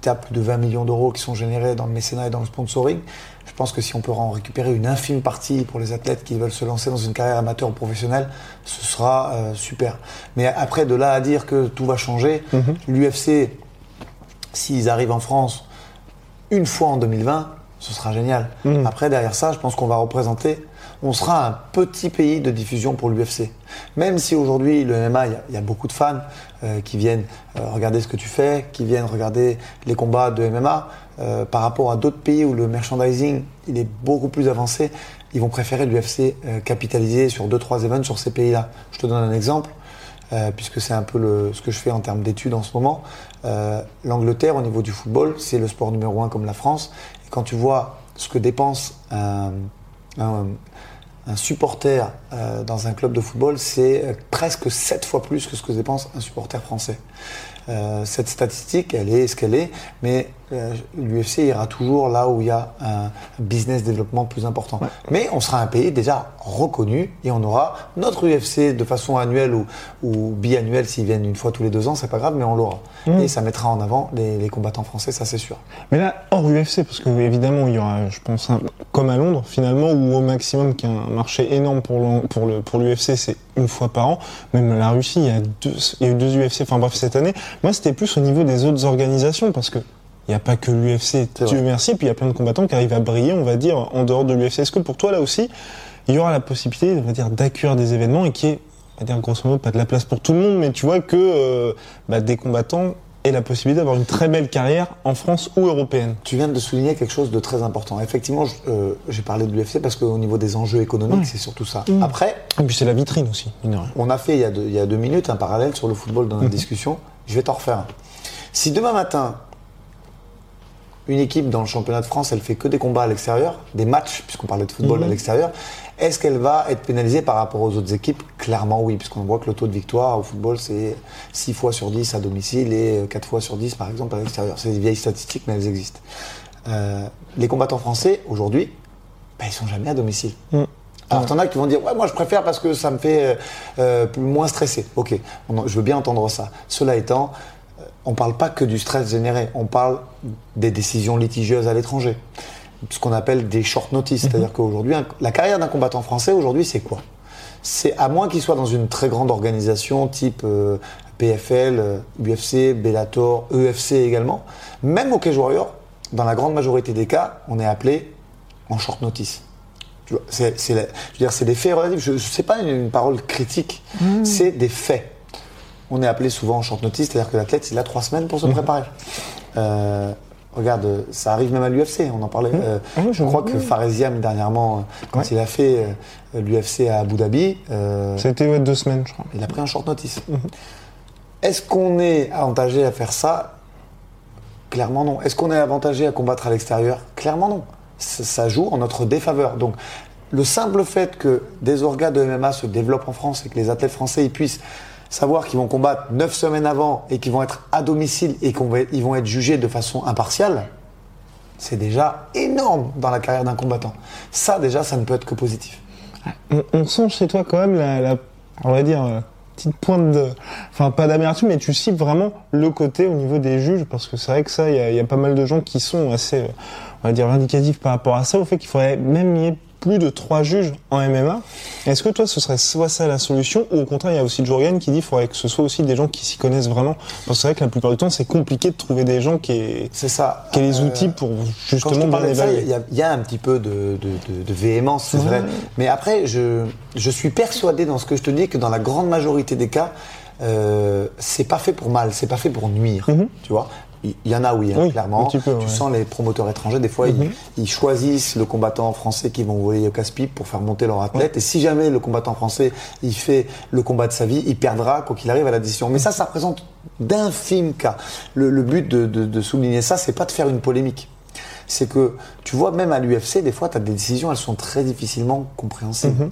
tu as plus de 20 millions d'euros qui sont générés dans le mécénat et dans le sponsoring. Je pense que si on peut en récupérer une infime partie pour les athlètes qui veulent se lancer dans une carrière amateur ou professionnelle, ce sera euh, super. Mais après, de là à dire que tout va changer, l'UFC, s'ils arrivent en France une fois en 2020, ce sera génial. Après, derrière ça, je pense qu'on va représenter, on sera un petit pays de diffusion pour l'UFC. Même si aujourd'hui, le MMA, il y a- beaucoup de fans euh, qui viennent euh, regarder ce que tu fais, qui viennent regarder les combats de MMA, euh, par rapport à d'autres pays où le merchandising, il est beaucoup plus avancé, ils vont préférer l'UFC capitaliser sur deux trois événements sur ces pays-là. Je te donne un exemple puisque c'est un peu ce que je fais en termes d'études en ce moment. L'Angleterre, au niveau du football, c'est le sport numéro un comme la France. Et quand tu vois ce que dépense un- un supporter euh, dans un club de football, c'est euh, presque sept fois plus que ce que dépense un supporter français. Euh, cette statistique, elle est ce qu'elle est, mais l'UFC ira toujours là où il y a un business développement plus important. Mais on sera un pays déjà reconnu et on aura notre UFC de façon annuelle ou, ou biannuelle s'ils viennent une fois tous les deux ans, c'est pas grave, mais on l'aura. Et ça mettra en avant les, les combattants français, ça c'est sûr. Mais là, hors UFC, parce que évidemment, il y aura, je pense, un- comme à Londres, finalement, où au maximum, qui est un marché énorme pour le, pour le, pour l'UFC, c'est une fois par an. Même la Russie, il y a deux, il y a eu deux UFC, enfin bref, cette année. Moi, c'était plus au niveau des autres organisations, parce que il n'y a pas que l'UFC, Dieu merci, puis il y a plein de combattants qui arrivent à briller, on va dire, en dehors de l'UFC. Est-ce que pour toi, là aussi, il y aura la possibilité, on va dire, d'accueillir des événements et qui est, on va dire, grosso modo, pas de la place pour tout le monde, mais tu vois que euh, bah, des combattants aient la possibilité d'avoir une très belle carrière en France ou européenne? Tu viens de souligner quelque chose de très important. Effectivement, euh, j'ai parlé de l'UFC parce qu'au niveau des enjeux économiques, c'est surtout ça. Après, Et puis c'est la vitrine aussi, on a fait il y a, deux, il y a deux minutes un parallèle sur le football dans notre discussion. Je vais t'en refaire un. Si demain matin, une équipe dans le championnat de France, elle fait que des combats à l'extérieur, des matchs, puisqu'on parlait de football à l'extérieur, est-ce qu'elle va être pénalisée par rapport aux autres équipes? Clairement oui, puisqu'on voit que le taux de victoire au football, c'est 6 fois sur 10 à domicile et 4 fois sur 10 par exemple à l'extérieur. C'est des vieilles statistiques, mais elles existent. Euh, les combattants français, aujourd'hui, ben, ils sont jamais à domicile. Alors, t'en as qui vont dire, ouais, moi je préfère parce que ça me fait euh, euh, moins stressé. Ok, je veux bien entendre ça. Cela étant, euh, on parle pas que du stress généré, on parle des décisions litigieuses à l'étranger. Ce qu'on appelle des short notice. C'est-à-dire qu'aujourd'hui, la carrière d'un combattant français, aujourd'hui, c'est quoi? C'est à moins qu'il soit dans une très grande organisation type euh, PFL, euh, UFC, Bellator, EFC également. Même au Cage Warrior, dans la grande majorité des cas, on est appelé en short notice. C'est c'est la- je veux dire, c'est des faits relatifs. Je ne sais pas une, une parole critique. C'est des faits. On est appelé souvent en short notice, c'est-à-dire que l'athlète, il a trois semaines pour se préparer. Euh, Regarde, ça arrive même à l'UFC, on en parlait. Euh, Ah oui, je crois que. Faresiam, dernièrement, euh, quand Ouais. il a fait euh, l'UFC à Abu Dhabi, C'était ouais, deux semaines, je crois. il a pris un short notice. Mhm. Est-ce qu'on est avantagé à faire ça? Clairement non. Est-ce qu'on est avantagé à combattre à l'extérieur? Clairement non. Ça, ça joue en notre défaveur. Donc, le simple fait que des orgas de MMA se développent en France et que les athlètes français ils puissent savoir qu'ils vont combattre neuf semaines avant et qu'ils vont être à domicile et qu'ils vont être jugés de façon impartiale, c'est déjà énorme dans la carrière d'un combattant. Ça, déjà, ça ne peut être que positif. On, on sent chez toi quand même la, on va dire, euh, petite pointe de, enfin pas d'amertume, mais tu cibles vraiment le côté au niveau des juges, parce que c'est vrai que ça, il y, a- pas mal de gens qui sont assez, euh, on va dire, vindicatifs par rapport à ça, au fait qu'il faudrait même y plus de trois juges en MMA. Est-ce que toi, ce serait soit ça la solution, ou au contraire, il y a aussi Jorgen qui dit qu'il faudrait que ce soit aussi des gens qui s'y connaissent vraiment, parce que c'est vrai que la plupart du temps, c'est compliqué de trouver des gens qui aient, C'est ça. qui aient les Euh, outils pour Quand je justement bien ça, il y, a- il y a un petit peu de, de- de- de véhémence, c'est vrai. Mais après, je, je suis persuadé dans ce que je te dis que dans la grande majorité des cas, euh, c'est pas fait pour mal, c'est pas fait pour nuire. Tu vois il y en a oui, hein, Mhm. Oui, clairement. peu, tu ouais. sens les promoteurs étrangers, des fois, ils, ils choisissent le combattant français qui vont voler au casse-pipe pour faire monter leur athlète. Et si jamais le combattant français, il fait le combat de sa vie, il perdra quoi qu'il arrive à la décision. Mais ça, ça représente d'infimes cas. Le, le but de, de- de souligner ça, c'est pas de faire une polémique c'est que tu vois, même à l'UFC, des fois, tu as des décisions, elles sont très difficilement compréhensibles.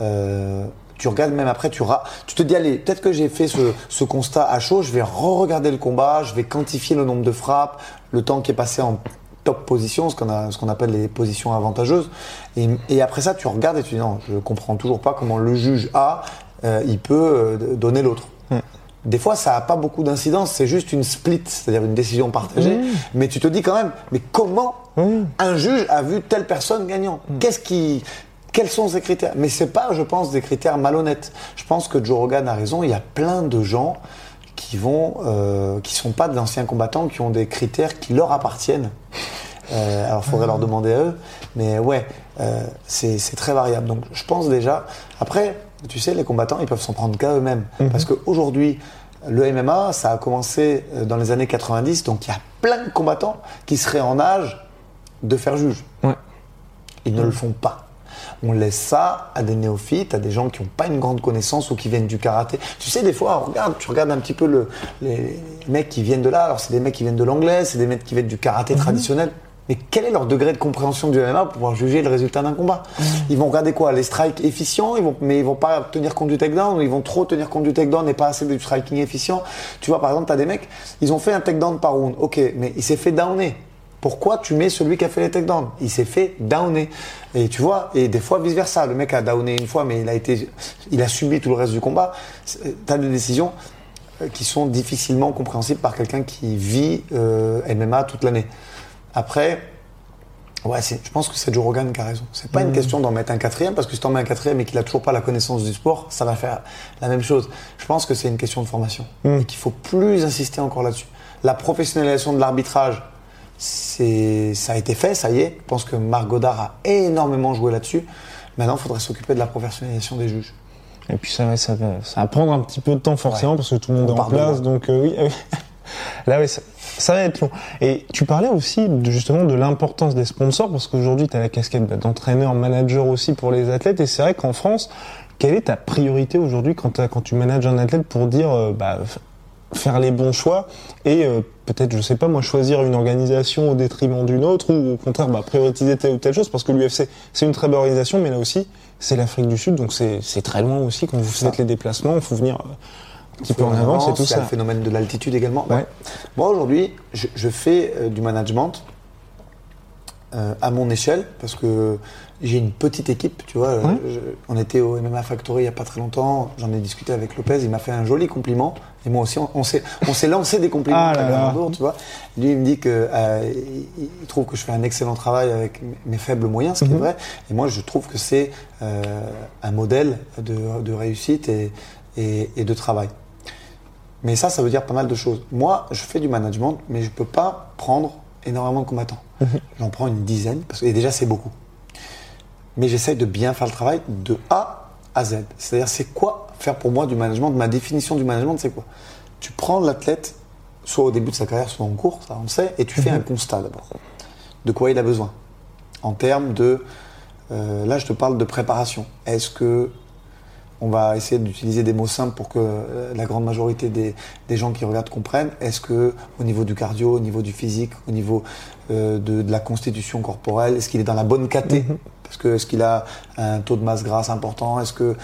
Euh, tu regardes même après, tu, ra- tu te dis, allez, peut-être que j'ai fait ce, ce constat à chaud, je vais re-regarder le combat, je vais quantifier le nombre de frappes, le temps qui est passé en top position, ce qu'on appelle les positions avantageuses. Et, et après ça, tu regardes et tu dis, non, je comprends toujours pas comment le juge A, euh, il peut euh, donner l'autre. Des fois, ça n'a pas beaucoup d'incidence, c'est juste une split, c'est-à-dire une décision partagée. Mais tu te dis quand même, mais comment un juge a vu telle personne gagnant? Qu'est-ce qui, quels sont ces critères? Mais c'est pas, je pense, des critères malhonnêtes. Je pense que Joe Rogan a raison. Il y a plein de gens qui vont, euh, qui sont pas d'anciens combattants, qui ont des critères qui leur appartiennent. Euh, alors, il faudrait leur demander à eux. Mais ouais, euh, c'est très variable. Donc, je pense déjà. Après, tu sais, les combattants, ils peuvent s'en prendre qu'à eux-mêmes. Parce qu'aujourd'hui, le MMA, ça a commencé euh, dans les années 90. Donc, il y a plein de combattants qui seraient en âge de faire juge. Ouais. Ils ne le font pas. On laisse ça à des néophytes, à des gens qui n'ont pas une grande connaissance ou qui viennent du karaté. Tu sais, des fois, regarde, tu regardes un petit peu le, les mecs qui viennent de là. Alors, c'est des mecs qui viennent de l'anglais, c'est des mecs qui viennent du karaté traditionnel. Mais quel est leur degré de compréhension du MMA pour pouvoir juger le résultat d'un combat Ils vont regarder quoi? Les strikes efficients, ils vont, mais ils vont pas tenir compte du takedown, ou ils vont trop tenir compte du takedown et pas assez du striking efficient? Tu vois, par exemple, tu as des mecs, ils ont fait un takedown par round. Ok, mais il s'est fait downer. Pourquoi tu mets celui qui a fait les takedowns? Il s'est fait downer. Et tu vois, et des fois vice versa. Le mec a downé une fois, mais il a été, il a subi tout le reste du combat. Tu as des décisions euh, qui sont difficilement compréhensibles par quelqu'un qui vit euh, MMA toute l'année. Après, ouais, c'est- je pense que c'est Joe Rogan qui a raison. C'est pas une question d'en mettre un quatrième, parce que si t'en mets un quatrième et qu'il a toujours pas la connaissance du sport, ça va faire la même chose. Je pense que c'est une question de formation et qu'il faut plus insister encore là-dessus. La professionnalisation de l'arbitrage, c'est, ça a été fait, ça y est. Je pense que Marc Godard a énormément joué là-dessus. Maintenant, il faudrait s'occuper de la professionnalisation des juges. Et puis ça, va- ça, va, ça va prendre un petit peu de temps forcément Ouais. parce que tout le monde On est en place. Donc euh, oui, oui. là oui, ça, ça va être long. Et tu parlais aussi de, justement de l'importance des sponsors parce qu'aujourd'hui tu as la casquette d'entraîneur, manager aussi pour les athlètes. Et c'est vrai qu'en France, quelle est ta priorité aujourd'hui quand, tu manages un athlète pour dire euh, bah, faire les bons choix et euh, peut-être, je sais pas moi, choisir une organisation au détriment d'une autre ou au contraire bah, prioriser telle ou telle chose parce que l'UFC c'est une très bonne organisation mais là aussi c'est l'Afrique du Sud donc c'est très loin aussi quand vous faites les déplacements il faut venir un petit peu en avance et tout ça. le phénomène de l'altitude également. Ouais. Moi aujourd'hui, je, je fais euh, du management euh, à mon échelle parce que j'ai une petite équipe, tu vois. Ouais. je- on était au MMA Factory il n'y a pas très longtemps. J'en ai discuté avec Lopez. Il m'a fait un joli compliment. Et moi aussi, on, on s'est lancé des compliments Ah à tour, tu vois. Lui, il me dit que euh, il, trouve que je fais un excellent travail avec mes- faibles moyens, ce qui est vrai. Et moi, je trouve que c'est euh, un modèle de, de réussite et, et- et de travail. Mais ça, ça veut dire pas mal de choses. Moi, je fais du management, mais je peux pas prendre énormément de combattants. J'en prends une dizaine, parce que et déjà c'est beaucoup. Mais j'essaye de bien faire le travail de A à Z. C'est-à-dire, c'est quoi faire pour moi du management Ma définition du management, c'est quoi? Tu prends l'athlète soit au début de sa carrière, soit en cours, ça on le sait, et tu fais un constat d'abord. De quoi il a besoin? En termes de. euh, là, je te parle de préparation. Est-ce que. On va essayer d'utiliser des mots simples pour que euh, la grande majorité des, des gens qui regardent comprennent. Est-ce que, au niveau du cardio, au niveau du physique, au niveau euh, de, de la constitution corporelle, est-ce qu'il est dans la bonne caté? Parce que est-ce qu'il a un taux de masse grasse important? Est-ce que,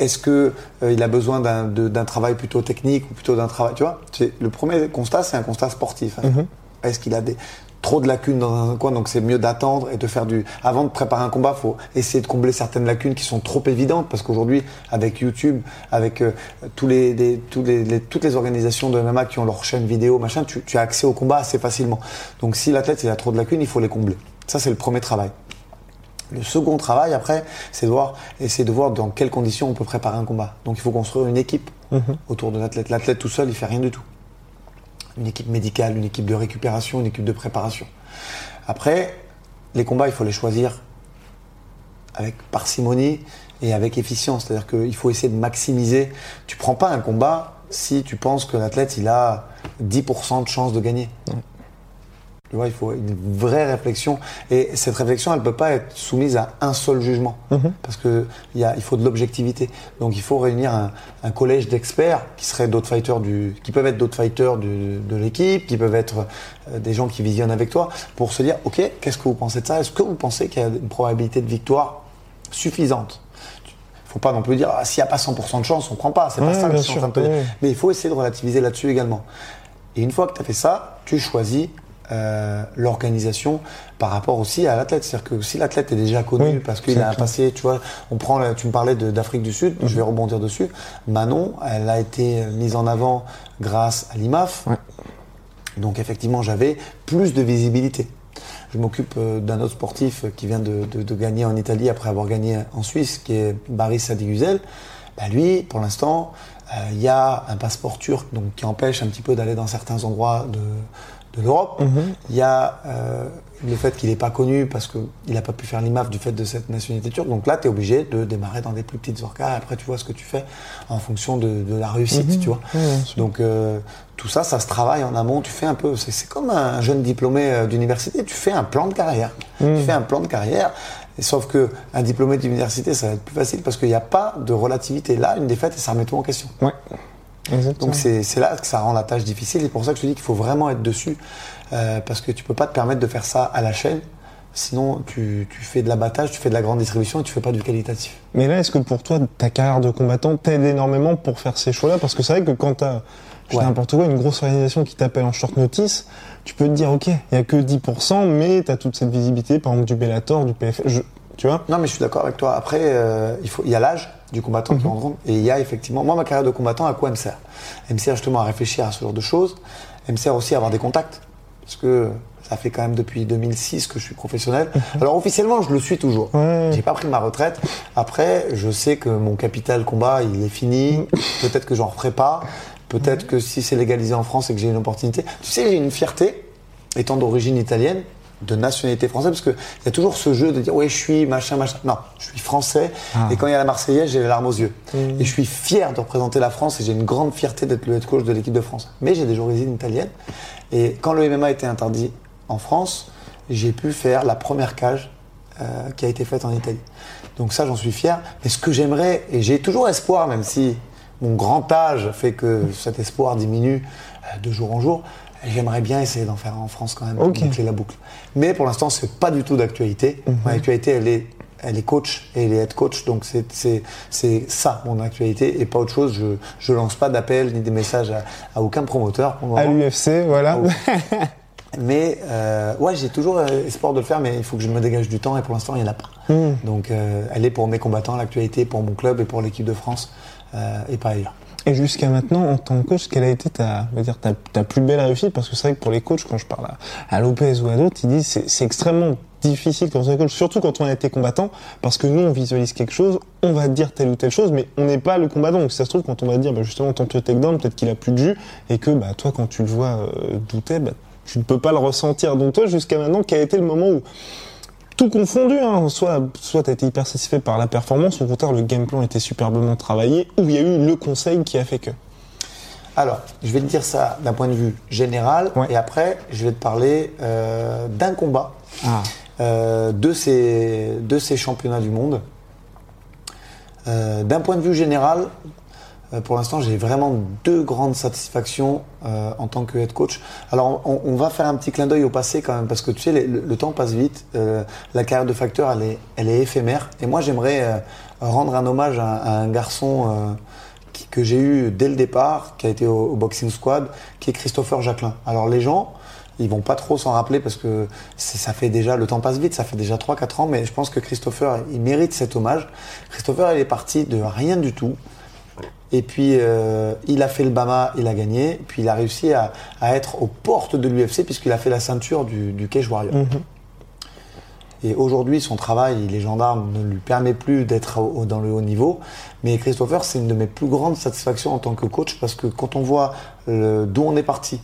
est-ce que euh, il a besoin d'un, travail plutôt technique ou plutôt d'un travail Tu vois, le premier constat, c'est un constat sportif. hein. Est-ce qu'il a des trop de lacunes dans un coin Donc c'est mieux d'attendre et de faire du. Avant de préparer un combat, faut essayer de combler certaines lacunes qui sont trop évidentes parce qu'aujourd'hui, avec YouTube, avec euh, tous les, les- tous les, les- toutes les organisations de MMA qui ont leur chaîne vidéo, machin, tu, tu as accès au combat assez facilement. Donc si l'athlète il a trop de lacunes, il faut les combler. Ça c'est le premier travail. Le second travail, après, c'est de voir, essayer de voir dans quelles conditions on peut préparer un combat. Donc il faut construire une équipe autour de l'athlète. L'athlète tout seul, il fait rien du tout. Une équipe médicale, une équipe de récupération, une équipe de préparation. Après, les combats, il faut les choisir avec parcimonie et avec efficience. C'est-à-dire qu'il faut essayer de maximiser. Tu prends pas un combat si tu penses que l'athlète, il a 10% de chance de gagner. Tu vois, il faut une vraie réflexion. Et cette réflexion, elle ne peut pas être soumise à un seul jugement. Parce que il y a- il faut de l'objectivité. Donc il faut réunir un, un collège d'experts qui seraient d'autres fighters du, qui peuvent être d'autres fighters du- de l'équipe, qui peuvent être euh, des gens qui visionnent avec toi, pour se dire, OK, qu'est-ce que vous pensez de ça? Est-ce que vous pensez qu'il y a une probabilité de victoire suffisante? Il faut pas non plus dire, ah, s'il n'y a pas 100% de chance, on prend pas. C'est pas ça que je suis en train de te dire. ouais. Mais il faut essayer de relativiser là-dessus également. Et une fois que tu as fait ça, tu choisis euh, l'organisation par rapport aussi à l'athlète. C'est-à-dire que si l'athlète est déjà connu Oui, parce qu'il a un passé, tu vois, on prend, tu me parlais d'Afrique du Sud, je vais rebondir dessus. Manon, elle a été mise en avant grâce à l'IMAF. Ouais. Donc effectivement, j'avais plus de visibilité. Je m'occupe euh, d'un autre sportif qui vient de, de- de gagner en Italie après avoir gagné en Suisse, qui est Baris Sadiguzel. Bah, lui, pour l'instant, euh, il y a un passeport turc donc, qui empêche un petit peu d'aller dans certains endroits de, de l'Europe. Il y a euh, le fait qu'il n'est pas connu parce qu'il n'a pas pu faire l'IMAF du fait de cette nationalité turque. Donc là, tu es obligé de démarrer dans des plus petites orcas. Après, tu vois ce que tu fais en fonction de, de la réussite, tu vois. Donc euh, tout ça, ça se travaille en amont. Tu fais un peu, c'est comme un jeune diplômé euh, d'université. Tu fais un plan de carrière. Tu fais un plan de carrière. Sauf que un diplômé d'université, ça va être plus facile parce qu'il n'y a pas de relativité. Là, une défaite et ça remet tout en question. Ouais. Exactement. Donc c'est là que ça rend la tâche difficile. Et pour ça que je te dis qu'il faut vraiment être dessus. euh, parce que tu peux pas te permettre de faire ça à la chaîne. Sinon, tu, tu fais de l'abattage, tu fais de la grande distribution et tu fais pas du qualitatif. Mais là, est-ce que pour toi, ta carrière de combattant t'aide énormément pour faire ces choix-là? Parce que c'est vrai que quand t'as, Ouais. n'importe quoi, une grosse organisation qui t'appelle en short notice, tu peux te dire, ok, il y a que 10%, mais t'as toute cette visibilité, par exemple du Bellator, du PF, je- tu vois? Non, mais je suis d'accord avec toi. Après, euh, il, faut, il y a l'âge du combattant en compte. Et il y a effectivement, moi, ma carrière de combattant, à quoi elle me sert? Elle me sert justement à réfléchir à ce genre de choses. Elle me sert aussi à avoir des contacts. Parce que ça fait quand même depuis 2006 que je suis professionnel. Alors officiellement, je le suis toujours. Ouais. J'ai pas pris ma retraite. Après, je sais que mon capital combat, il est fini. Peut-être que j'en referai pas. Peut-être que si c'est légalisé en France et que j'ai une opportunité. Tu sais, j'ai une fierté, étant d'origine italienne, de nationalité française, parce qu'il y a toujours ce jeu de dire, ouais, je suis machin, machin. Non, je suis français. Et quand il y a la Marseillaise, j'ai les larmes aux yeux. Et je suis fier de représenter la France et j'ai une grande fierté d'être le head coach de l'équipe de France. Mais j'ai des origines italiennes. Et quand le MMA a été interdit en France, j'ai pu faire la première cage euh, qui a été faite en Italie. Donc ça, j'en suis fier. Mais ce que j'aimerais, et j'ai toujours espoir, même si mon grand âge fait que cet espoir diminue euh, de jour en jour, j'aimerais bien essayer d'en faire en France quand même, pour Ok. boucler la boucle. Mais pour l'instant, c'est pas du tout d'actualité. Mon actualité, elle est, elle est coach et elle est head coach, donc c'est, ça mon actualité et pas autre chose. Je, je lance pas d'appel ni des messages à, à aucun promoteur. pour À l'UFC, voilà. Oh. Mais euh, ouais, j'ai toujours euh, espoir de le faire, mais il faut que je me dégage du temps et pour l'instant, il n'y en a pas. Hmm. Donc, euh, elle est pour mes combattants, l'actualité, pour mon club et pour l'équipe de France euh, et pas ailleurs. Et jusqu'à maintenant, en tant que coach, quelle a été ta, va dire, ta, plus belle réussite? Parce que c'est vrai que pour les coachs, quand je parle à, Lopez ou à d'autres, ils disent c'est extrêmement difficile quand on est coach, surtout quand on a été combattant, parce que nous, on visualise quelque chose, on va dire telle ou telle chose, mais on n'est pas le combattant. Donc, ça se trouve, quand on va dire, bah, justement, tente le takedown, peut-être qu'il a plus de jus, et que, bah, toi, quand tu le vois euh, douter, bah, tu ne peux pas le ressentir. Donc, toi, jusqu'à maintenant, quel a été le moment où, tout confondu, hein. soit, soit tu as été hyper satisfait par la performance, ou au contraire, le game plan était superbement travaillé, ou il y a eu le conseil qui a fait que. Alors, je vais te dire ça d'un point de vue général, Ouais. et après, je vais te parler euh, d'un combat Ah. euh, de, ces, de ces championnats du monde. Euh, d'un point de vue général, pour l'instant, j'ai vraiment deux grandes satisfactions euh, en tant que head coach. Alors, on, on va faire un petit clin d'œil au passé quand même, parce que tu sais, le, le temps passe vite. euh, la carrière de facteur, elle est, elle est éphémère. Et moi, j'aimerais euh, rendre un hommage à, à un garçon euh, qui- que j'ai eu dès le départ, qui a été au, au Boxing Squad, qui est Christopher Jacquelin. Alors, les gens, ils vont pas trop s'en rappeler parce que ça fait déjà, le temps passe vite, ça fait déjà 3-4 ans, mais je pense que Christopher, il mérite cet hommage. Christopher, il est parti de rien du tout. Et puis, euh, il a fait le Bama, il a gagné. Puis, il a réussi à, à être aux portes de l'UFC puisqu'il a fait la ceinture du, du Cage Warrior. Et aujourd'hui, son travail, il est gendarme, ne lui permet plus d'être dans le haut niveau. Mais Christopher, c'est une de mes plus grandes satisfactions en tant que coach parce que quand on voit d'où on est parti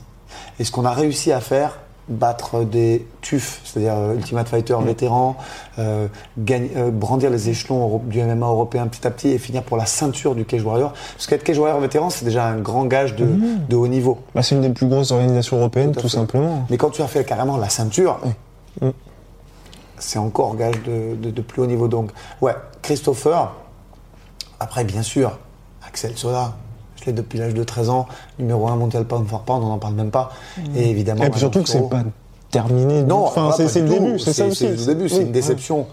et ce qu'on a réussi à faire, battre des TUF, c'est-à-dire euh, Ultimate Fighter vétéran, euh, euh, brandir les échelons du MMA européen petit à petit et finir pour la ceinture du Cage Warrior. Parce qu'être Cage Warrior vétéran, c'est déjà un grand gage de, de haut niveau. Bah, c'est une des plus grosses organisations européennes, Tout simplement. Mais quand tu as fait carrément la ceinture, Mm. c'est encore gage de, de- de plus haut niveau. Donc, ouais, Christopher. Après, bien sûr, Axel Sola. Depuis l'âge de 13 ans, numéro 1 mondial pound for pound, on n'en parle même pas. Et évidemment. Et puis surtout que c'est pas terminé. Non, enfin, voilà, c'est le début, c'est ça aussi. C'est le début, c'est Oui, une déception.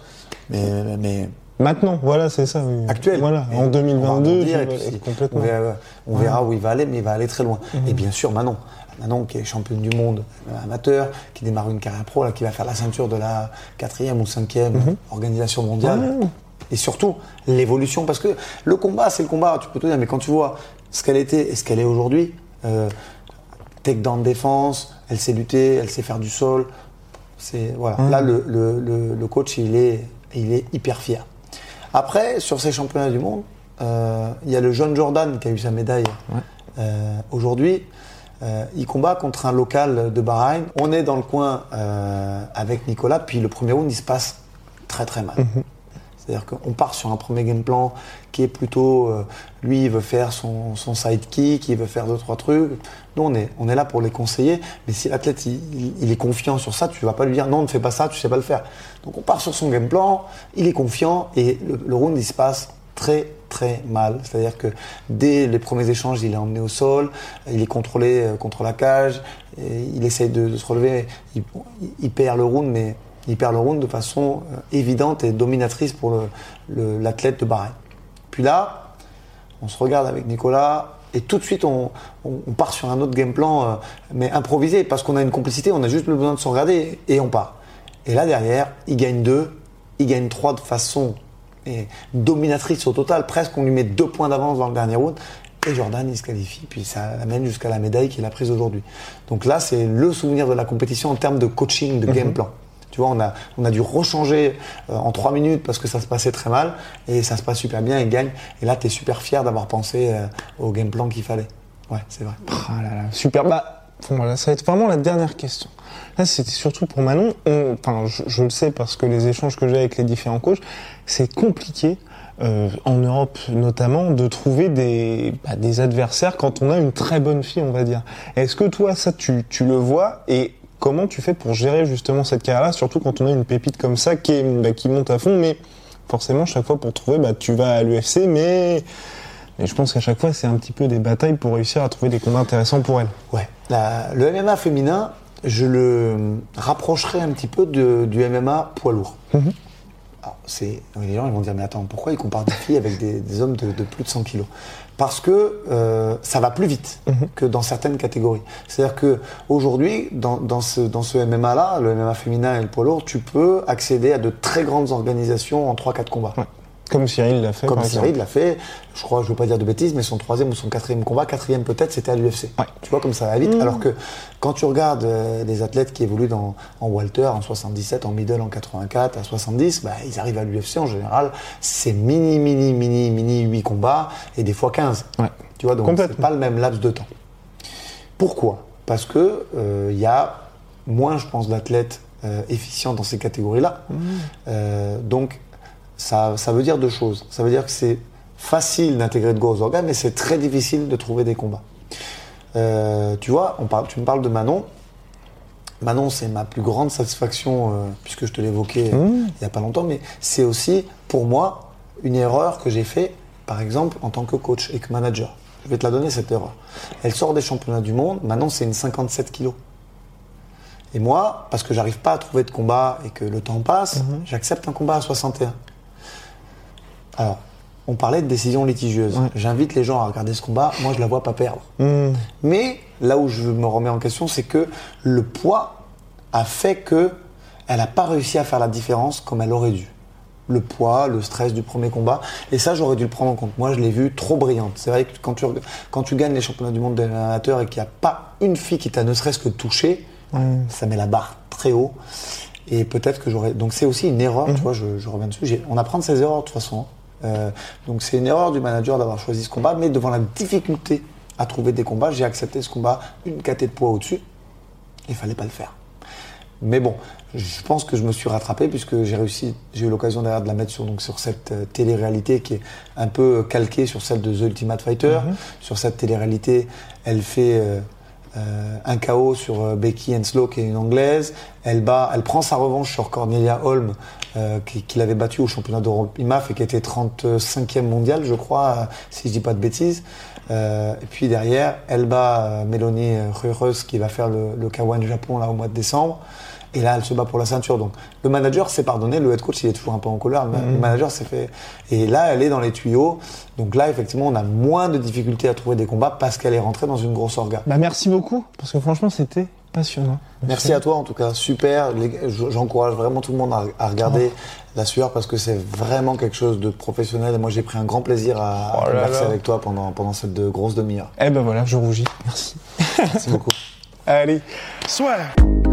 Mais, mais Maintenant, voilà, c'est ça. oui. actuelle. Voilà, en on va 2022, rebondir et je- puis complètement. On verra, on verra où il va aller, mais il va aller très loin. Mhm. Et bien sûr, Manon. Manon, qui est championne du monde amateur, qui démarre une carrière pro, là, qui va faire la ceinture de la quatrième ou cinquième Mhm. organisation mondiale. Et surtout, l'évolution. Parce que le combat, c'est le combat, tu peux te dire, mais quand tu vois ce qu'elle était et ce qu'elle est aujourd'hui, euh, takedown de défense, elle sait lutter, elle sait faire du sol. C'est voilà. Là, le, le- le- le coach, il est, il est hyper fier. Après, sur ces championnats du monde, euh, il y a le jeune Jordan qui a eu sa médaille euh, aujourd'hui. Euh, il combat contre un local de Bahreïn. On est dans le coin avec Nicolas, puis le premier round, il se passe très très mal. C'est-à-dire qu'on part sur un premier game plan qui est plutôt, euh, lui, il veut faire son, son sidekick, il veut faire deux, trois trucs. Nous, on est, là pour les conseiller. Mais si l'athlète, il, est confiant sur ça, tu vas pas lui dire non, ne fais pas ça, tu sais pas le faire. Donc on part sur son game plan, il est confiant et le, round, il se passe très très mal. C'est-à-dire que dès les premiers échanges, il est emmené au sol, il est contrôlé euh, contre la cage, il essaye de, de se relever, il, il perd le round, mais il perd le round de façon euh, évidente et dominatrice pour le- le- l'athlète de Bahreïn. Puis là, on se regarde avec Nicolas et tout de suite on, on- on part sur un autre game plan, euh, mais improvisé, parce qu'on a une complicité, on a juste besoin de se regarder et on part. Et là derrière, il gagne deux, il gagne trois de façon et dominatrice au total, presque on lui met deux points d'avance dans le dernier round. Et Jordan, il se qualifie, puis ça l'amène jusqu'à la médaille qu'il a prise aujourd'hui. Donc là, c'est le souvenir de la compétition en termes de coaching, de game plan. Tu vois, on a, on a dû rechanger euh, en trois minutes parce que ça se passait très mal et ça se passe super bien, il gagne. Et là, tu es super fier d'avoir pensé euh, au game plan qu'il fallait. Ouais, c'est vrai. Ah super. Bah, bon, voilà, ça va être vraiment la dernière question. Là, c'était surtout pour Manon. On- Enfin, je, je le sais parce que les échanges que j'ai avec les différents coachs, c'est compliqué. euh, en Europe notamment, de trouver des, bah, des adversaires quand on a une très bonne fille, on va dire. Est-ce que toi, ça, tu, tu le vois et comment tu fais pour gérer justement cette carrière-là, surtout quand on a une pépite comme ça qui, est, bah, qui monte à fond, mais forcément, chaque fois pour trouver, bah, tu vas à l'UFC, mais, mais je pense qu'à chaque fois, c'est un petit peu des batailles pour réussir à trouver des combats intéressants pour elle. Ouais. La- le MMA féminin, je le rapprocherai un petit peu de- du MMA poids lourd. Alors, c'est, les gens ils vont dire mais attends pourquoi ils comparent des filles avec des, des hommes de, de plus de 100 kilos? Parce que euh, ça va plus vite que dans certaines catégories. C'est-à-dire que aujourd'hui dans, dans ce, dans ce MMA là, le MMA féminin et le poids lourd, tu peux accéder à de très grandes organisations en 3-4 combats. Ouais. Comme Cyril l'a fait. Comme par Cyril l'a fait, je crois, je veux pas dire de bêtises, mais son troisième ou son quatrième combat, quatrième peut-être, c'était à l'UFC. Ouais. Tu vois comme ça va vite. Alors que quand tu regardes euh, des athlètes qui évoluent dans, en Walter, en 77, en middle en 84, à 70, bah, ils arrivent à l'UFC en général, c'est mini, mini, mini, mini 8 combats et des fois 15. Ouais. Tu vois, donc c'est pas le même laps de temps. Pourquoi? Parce que euh, il y a moins, je pense, d'athlètes euh, efficients dans ces catégories-là. Euh, donc, ça, ça veut dire deux choses. Ça veut dire que c'est facile d'intégrer de gros organes, mais c'est très difficile de trouver des combats. Euh, tu vois, on parle, tu me parles de Manon. Manon, c'est ma plus grande satisfaction, euh, puisque je te l'évoquais euh, Mmh. il n'y a pas longtemps, mais c'est aussi pour moi une erreur que j'ai fait, par exemple, en tant que coach et que manager. Je vais te la donner, cette erreur. Elle sort des championnats du monde, maintenant c'est une 57 kilos. Et moi, parce que j'arrive pas à trouver de combat et que le temps passe, j'accepte un combat à 61. Alors, on parlait de décision litigieuse. Ouais. J'invite les gens à regarder ce combat. Moi, je la vois pas perdre. Mmh. Mais là où je me remets en question, c'est que le poids a fait que elle n'a pas réussi à faire la différence comme elle aurait dû. Le poids, le stress du premier combat. Et ça, j'aurais dû le prendre en compte. Moi, je l'ai vue trop brillante. C'est vrai que quand tu, quand tu gagnes les championnats du monde des amateurs et qu'il n'y a pas une fille qui t'a ne serait-ce que touché, ça met la barre très haut. Et peut-être que j'aurais. Donc c'est aussi une erreur, tu vois, je, je reviens dessus. On apprend de ses erreurs de toute façon. Euh, donc c'est une erreur du manager d'avoir choisi ce combat, mais devant la difficulté à trouver des combats, j'ai accepté ce combat une caté de poids au-dessus. Il fallait pas le faire. Mais bon, je pense que je me suis rattrapé puisque j'ai réussi, j'ai eu l'occasion d'ailleurs de la mettre sur, donc, sur cette euh, télé-réalité qui est un peu calquée sur celle de The Ultimate Fighter. Sur cette télé-réalité, elle fait euh, euh, un KO sur euh, Becky Henslow qui est une anglaise. Elle bat, elle prend sa revanche sur Cornelia Holm euh, qui, qui l'avait battue au championnat d'Europe IMAF et qui était 35e mondial, je crois, euh, si je dis pas de bêtises. Euh, et puis derrière, elle bat euh, Mélanie Rureus qui va faire le, le K1 Japon là au mois de décembre. Et là, elle se bat pour la ceinture. Donc, le manager s'est pardonné. Le head coach, il est toujours un peu en colère. Le le manager s'est fait. Et là, elle est dans les tuyaux. Donc là, effectivement, on a moins de difficultés à trouver des combats parce qu'elle est rentrée dans une grosse orga. Bah merci beaucoup, parce que franchement c'était passionnant. Merci à toi en tout cas, super. J'encourage vraiment tout le monde à, regarder la sueur parce que c'est vraiment quelque chose de professionnel. Et moi j'ai pris un grand plaisir à, Oh là converser là. avec toi pendant, pendant cette de- grosse demi-heure. Eh ben voilà, je rougis. Merci. Merci beaucoup. Allez, soit là.